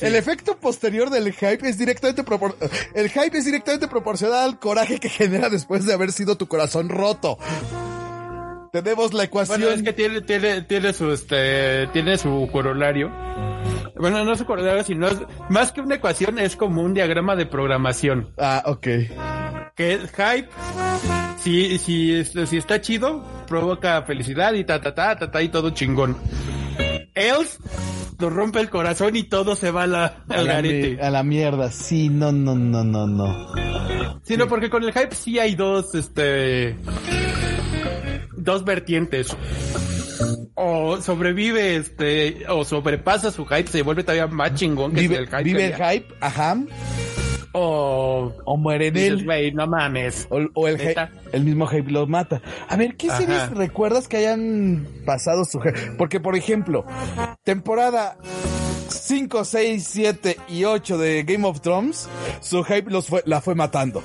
El efecto posterior del hype es directamente propor, el hype es directamente proporcional al coraje que genera después de haber sido tu corazón roto. Tenemos la ecuación. Bueno, es que tiene, tiene, tiene su, este, tiene su corolario. Bueno, no su corolario, sino es- más que una ecuación, es como un diagrama de programación. Ah, ok. Que es hype, si, si, si está chido, provoca felicidad y ta, ta, ta, ta, ta, y todo chingón. Else nos rompe el corazón y todo se va a la, A al la, garete. a la mierda, sí, no, no, no, no, no. Sino porque con el hype sí hay dos, este, dos vertientes. O sobrevive, este, o sobrepasa su hype, se vuelve todavía más chingón que Vive, el hype. vive el hype, ajá, O, o muere en dices, él. no mames. O, o el, hype- el mismo hype lo mata. A ver, ¿qué Ajá. series recuerdas que hayan pasado su hype? Porque, por ejemplo, temporada 5, 6, 7 y 8 de Game of Thrones, su hype los fue, la fue matando.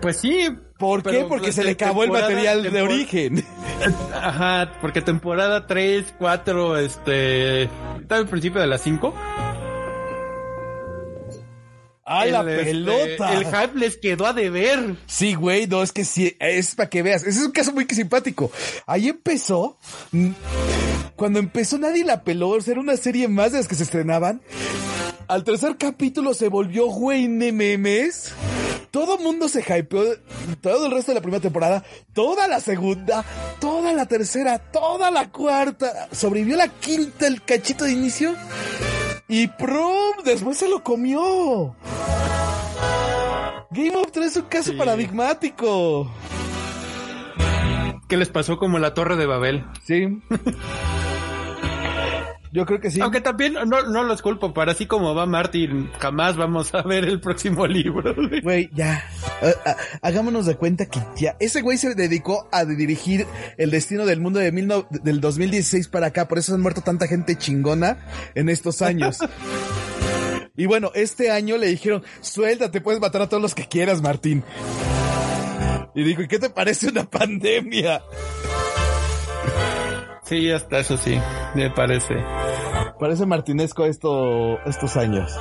Pues sí. ¿Por qué? pero, Porque se le acabó el material de origen. Ajá, porque temporada 3, 4, este, está al principio de las 5. ¡A la el, este, pelota! el hype les quedó a deber. Sí, güey, no, es que sí, es para que veas. Ese es un caso muy simpático. Ahí empezó, mm, cuando empezó nadie la peló, o sea, era una serie más de las que se estrenaban. Al tercer capítulo se volvió güey memes. Todo mundo se hypeó, todo el resto de la primera temporada, toda la segunda, toda la tercera, toda la cuarta. Sobrevivió la quinta, el cachito de inicio. Y prum, después se lo comió. Game of Thrones es un caso Sí. paradigmático. ¿Qué les pasó como la Torre de Babel? Sí. Yo creo que sí. Aunque también no, no los culpo, para así como va Martin, jamás vamos a ver el próximo libro. güey. Güey, ya. Ah, ah, hagámonos de cuenta que ya. Ese güey se dedicó a dirigir el destino del mundo de mil no- del 2016 para acá. Por eso han muerto tanta gente chingona en estos años. y bueno, este año le dijeron, suéltate, puedes matar a todos los que quieras, Martín. Y dijo, ¿y qué te parece una pandemia? Sí, hasta eso sí, me parece. Parece martinesco esto, estos años.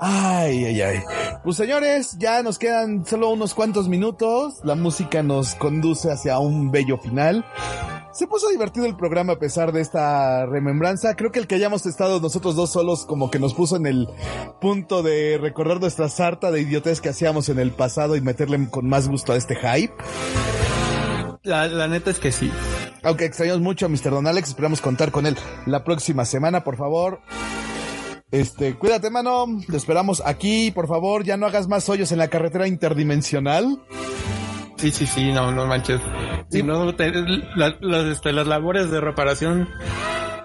Ay, ay, ay. Pues señores, ya nos quedan solo unos cuantos minutos. La música nos conduce hacia un bello final. Se puso divertido el programa a pesar de esta remembranza. Creo que el que hayamos estado nosotros dos solos como que nos puso en el punto de recordar nuestra sarta de idiotez que hacíamos en el pasado y meterle con más gusto a este hype. La, la neta es que sí. Aunque extrañamos mucho a Mr. Don Alex, esperamos contar con él la próxima semana, por favor. Este, cuídate, mano. Te esperamos aquí, por favor. Ya no hagas más hoyos en la carretera interdimensional. Sí, sí, sí, no, no manches. Si no, te- la- las, este, las labores de reparación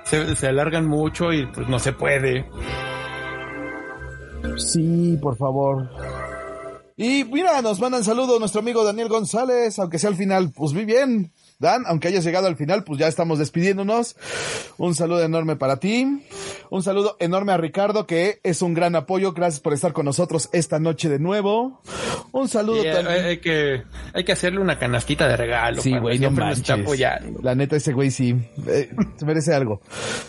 se, se alargan mucho y pues no se puede. Sí, por favor. Y mira, nos mandan saludo nuestro amigo Daniel González, aunque sea al final, pues muy bien. Dan, aunque hayas llegado al final, pues ya estamos despidiéndonos. Un saludo enorme para ti. Un saludo enorme a Ricardo, que es un gran apoyo. Gracias por estar con nosotros esta noche de nuevo. Un saludo eh, también. hay, que, hay que hacerle una canastita de regalo. Sí, güey, no nos está manches. apoyando. La neta, ese güey sí. eh, se merece algo.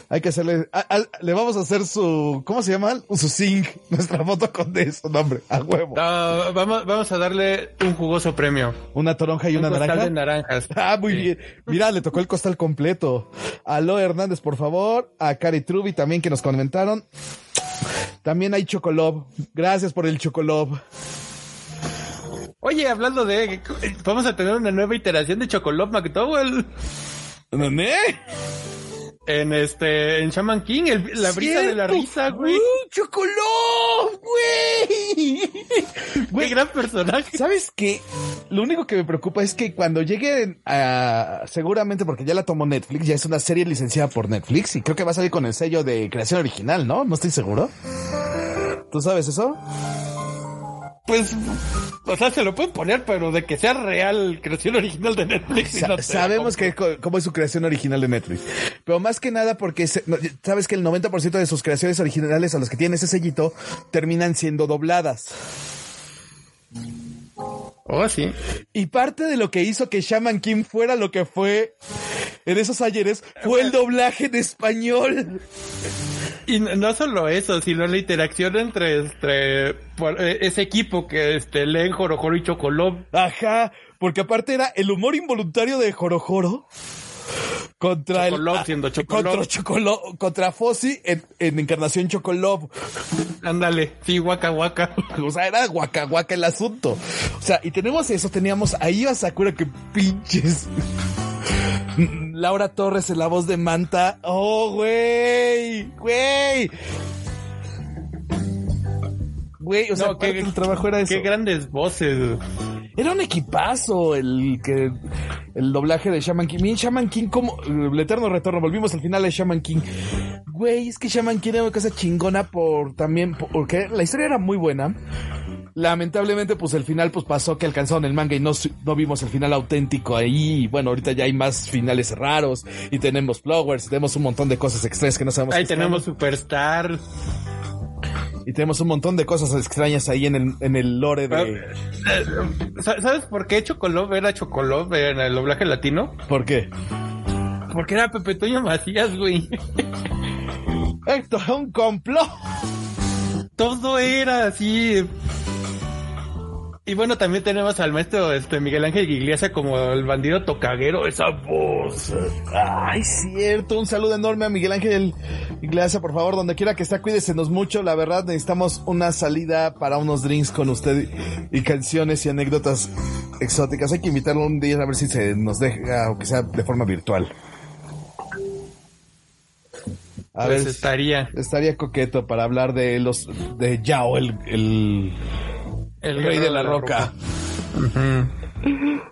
Hay que hacerle... a- le vamos a hacer su... ¿Cómo se llama? Su sync. Nuestra foto con de su nombre. A huevo. No, vamos, vamos a darle un jugoso premio. Una toronja y Un una naranja. de naranjas. Ah, muy Sí. Mira, le tocó el costal completo. A Lo Hernández, por favor. A Cari Trubi también que nos comentaron. También hay Chocolob. Gracias por el Chocolob. Oye, hablando de, vamos a tener una nueva iteración de Chocolate McDowell ¿Dónde? En este, en Shaman King, el- la brisa de la risa, güey. ¡Uh, Chocolob, güey! Qué gran personaje. ¿Sabes qué? Lo único que me preocupa es que cuando lleguen a... Seguramente porque ya la tomó Netflix, ya es una serie licenciada por Netflix y creo que va a salir con el sello de creación original, ¿no? No estoy seguro. ¿Tú sabes eso? Pues, o sea, se lo pueden poner, pero de que sea real, creación original de Netflix. Sa- no sabemos que cómo es su creación original de Netflix. Pero más que nada porque se- no, sabes que el 90% de sus creaciones originales a los que tienen ese sellito terminan siendo dobladas. Oh, sí. Y parte de lo que hizo que Shaman King fuera lo que fue en esos ayeres fue el doblaje en español. Y no- solo eso, sino la interacción entre, entre por- eh, ese equipo que este, leen Jorojoro y Chocolop. Ajá, porque aparte era el humor involuntario de Jorojoro contra Chocolop el siendo Chocolop. contra contra Fossi en, en encarnación Chocolop. Ándale, sí, guaca, guaca. O sea, era guaca guaca el asunto. O sea, y tenemos eso, teníamos ahí a Sakura que pinches. Laura Torres en la voz de Manta. Oh, güey, güey. Güey, o sea, No, qué- del trabajo era eso. Qué grandes voces. Era un equipazo el que el doblaje de Shaman King. Miren, Shaman King como el eterno retorno. Volvimos al final de Shaman King. Güey, es que Shaman King era una cosa chingona por también porque la historia era muy buena. Lamentablemente, pues el final pues pasó que alcanzaron el manga y no, no vimos el final auténtico ahí. Y bueno, ahorita ya hay más finales raros y tenemos flowers, y tenemos un montón de cosas extrañas que no sabemos. Ahí tenemos son. Superstar. y tenemos un montón de cosas extrañas ahí en el, en el lore de. Eh, Sa- ¿Sabes por qué Chocolop era Chocolop en el doblaje latino? ¿Por qué? Porque era Pepe Toño Macías, güey. Esto es un complot. todo era así. Y bueno, también tenemos al maestro este Miguel Ángel Iglesias como el bandido tocaguero, esa voz. Ay, cierto. Un saludo enorme a Miguel Ángel Iglesias, por favor, donde quiera que esté, cuídesenos mucho. La verdad, necesitamos una salida para unos drinks con usted y canciones y anécdotas exóticas. Hay que invitarlo un día a ver si se nos deja, aunque sea de forma virtual. A pues ver, estaría. Estaría coqueto para hablar de los, de Yao, el, el el rey de la, roca.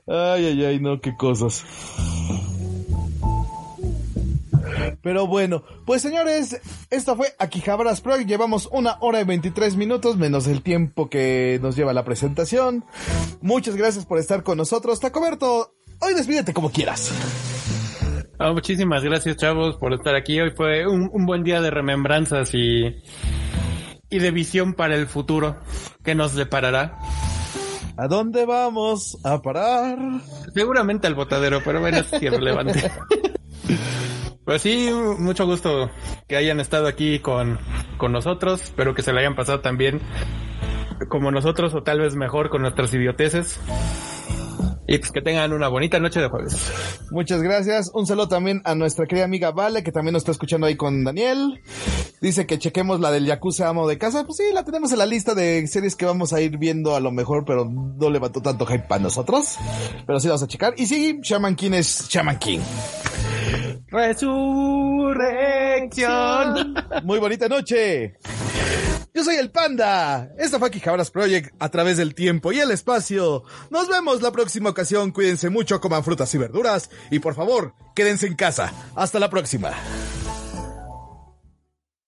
Ay, ay, ay, no, qué cosas. Pero bueno, pues señores, esto fue Aquijabras Pro. Llevamos una hora y 23 minutos, menos el tiempo que nos lleva la presentación. Muchas gracias por estar con nosotros. Tacoberto, hoy despídete como quieras. Ah, muchísimas gracias, chavos, por estar aquí. Hoy fue un, un buen día de remembranzas y y de visión para el futuro que nos deparará. ¿A dónde vamos a parar? Seguramente al botadero, pero bueno, es irrelevante. pues sí, mucho gusto que hayan estado aquí con, con nosotros. Espero que se le hayan pasado también como nosotros o tal vez mejor con nuestras idioteces. Y pues que tengan una bonita noche de jueves. Muchas gracias. Un saludo también a nuestra querida amiga Vale, que también nos está escuchando ahí con Daniel. Dice que chequemos la del Yakuza Amo de Casa. Pues sí, la tenemos en la lista de series que vamos a ir viendo a lo mejor, pero no levantó tanto hype para nosotros. Pero sí vamos a checar. Y sí, Shaman King es Shaman King. Resurrección. Muy bonita noche. Yo soy el Panda. Esta fue Quijabras Project a través del tiempo y el espacio. Nos vemos la próxima ocasión. Cuídense mucho, coman frutas y verduras. Y por favor, quédense en casa. Hasta la próxima.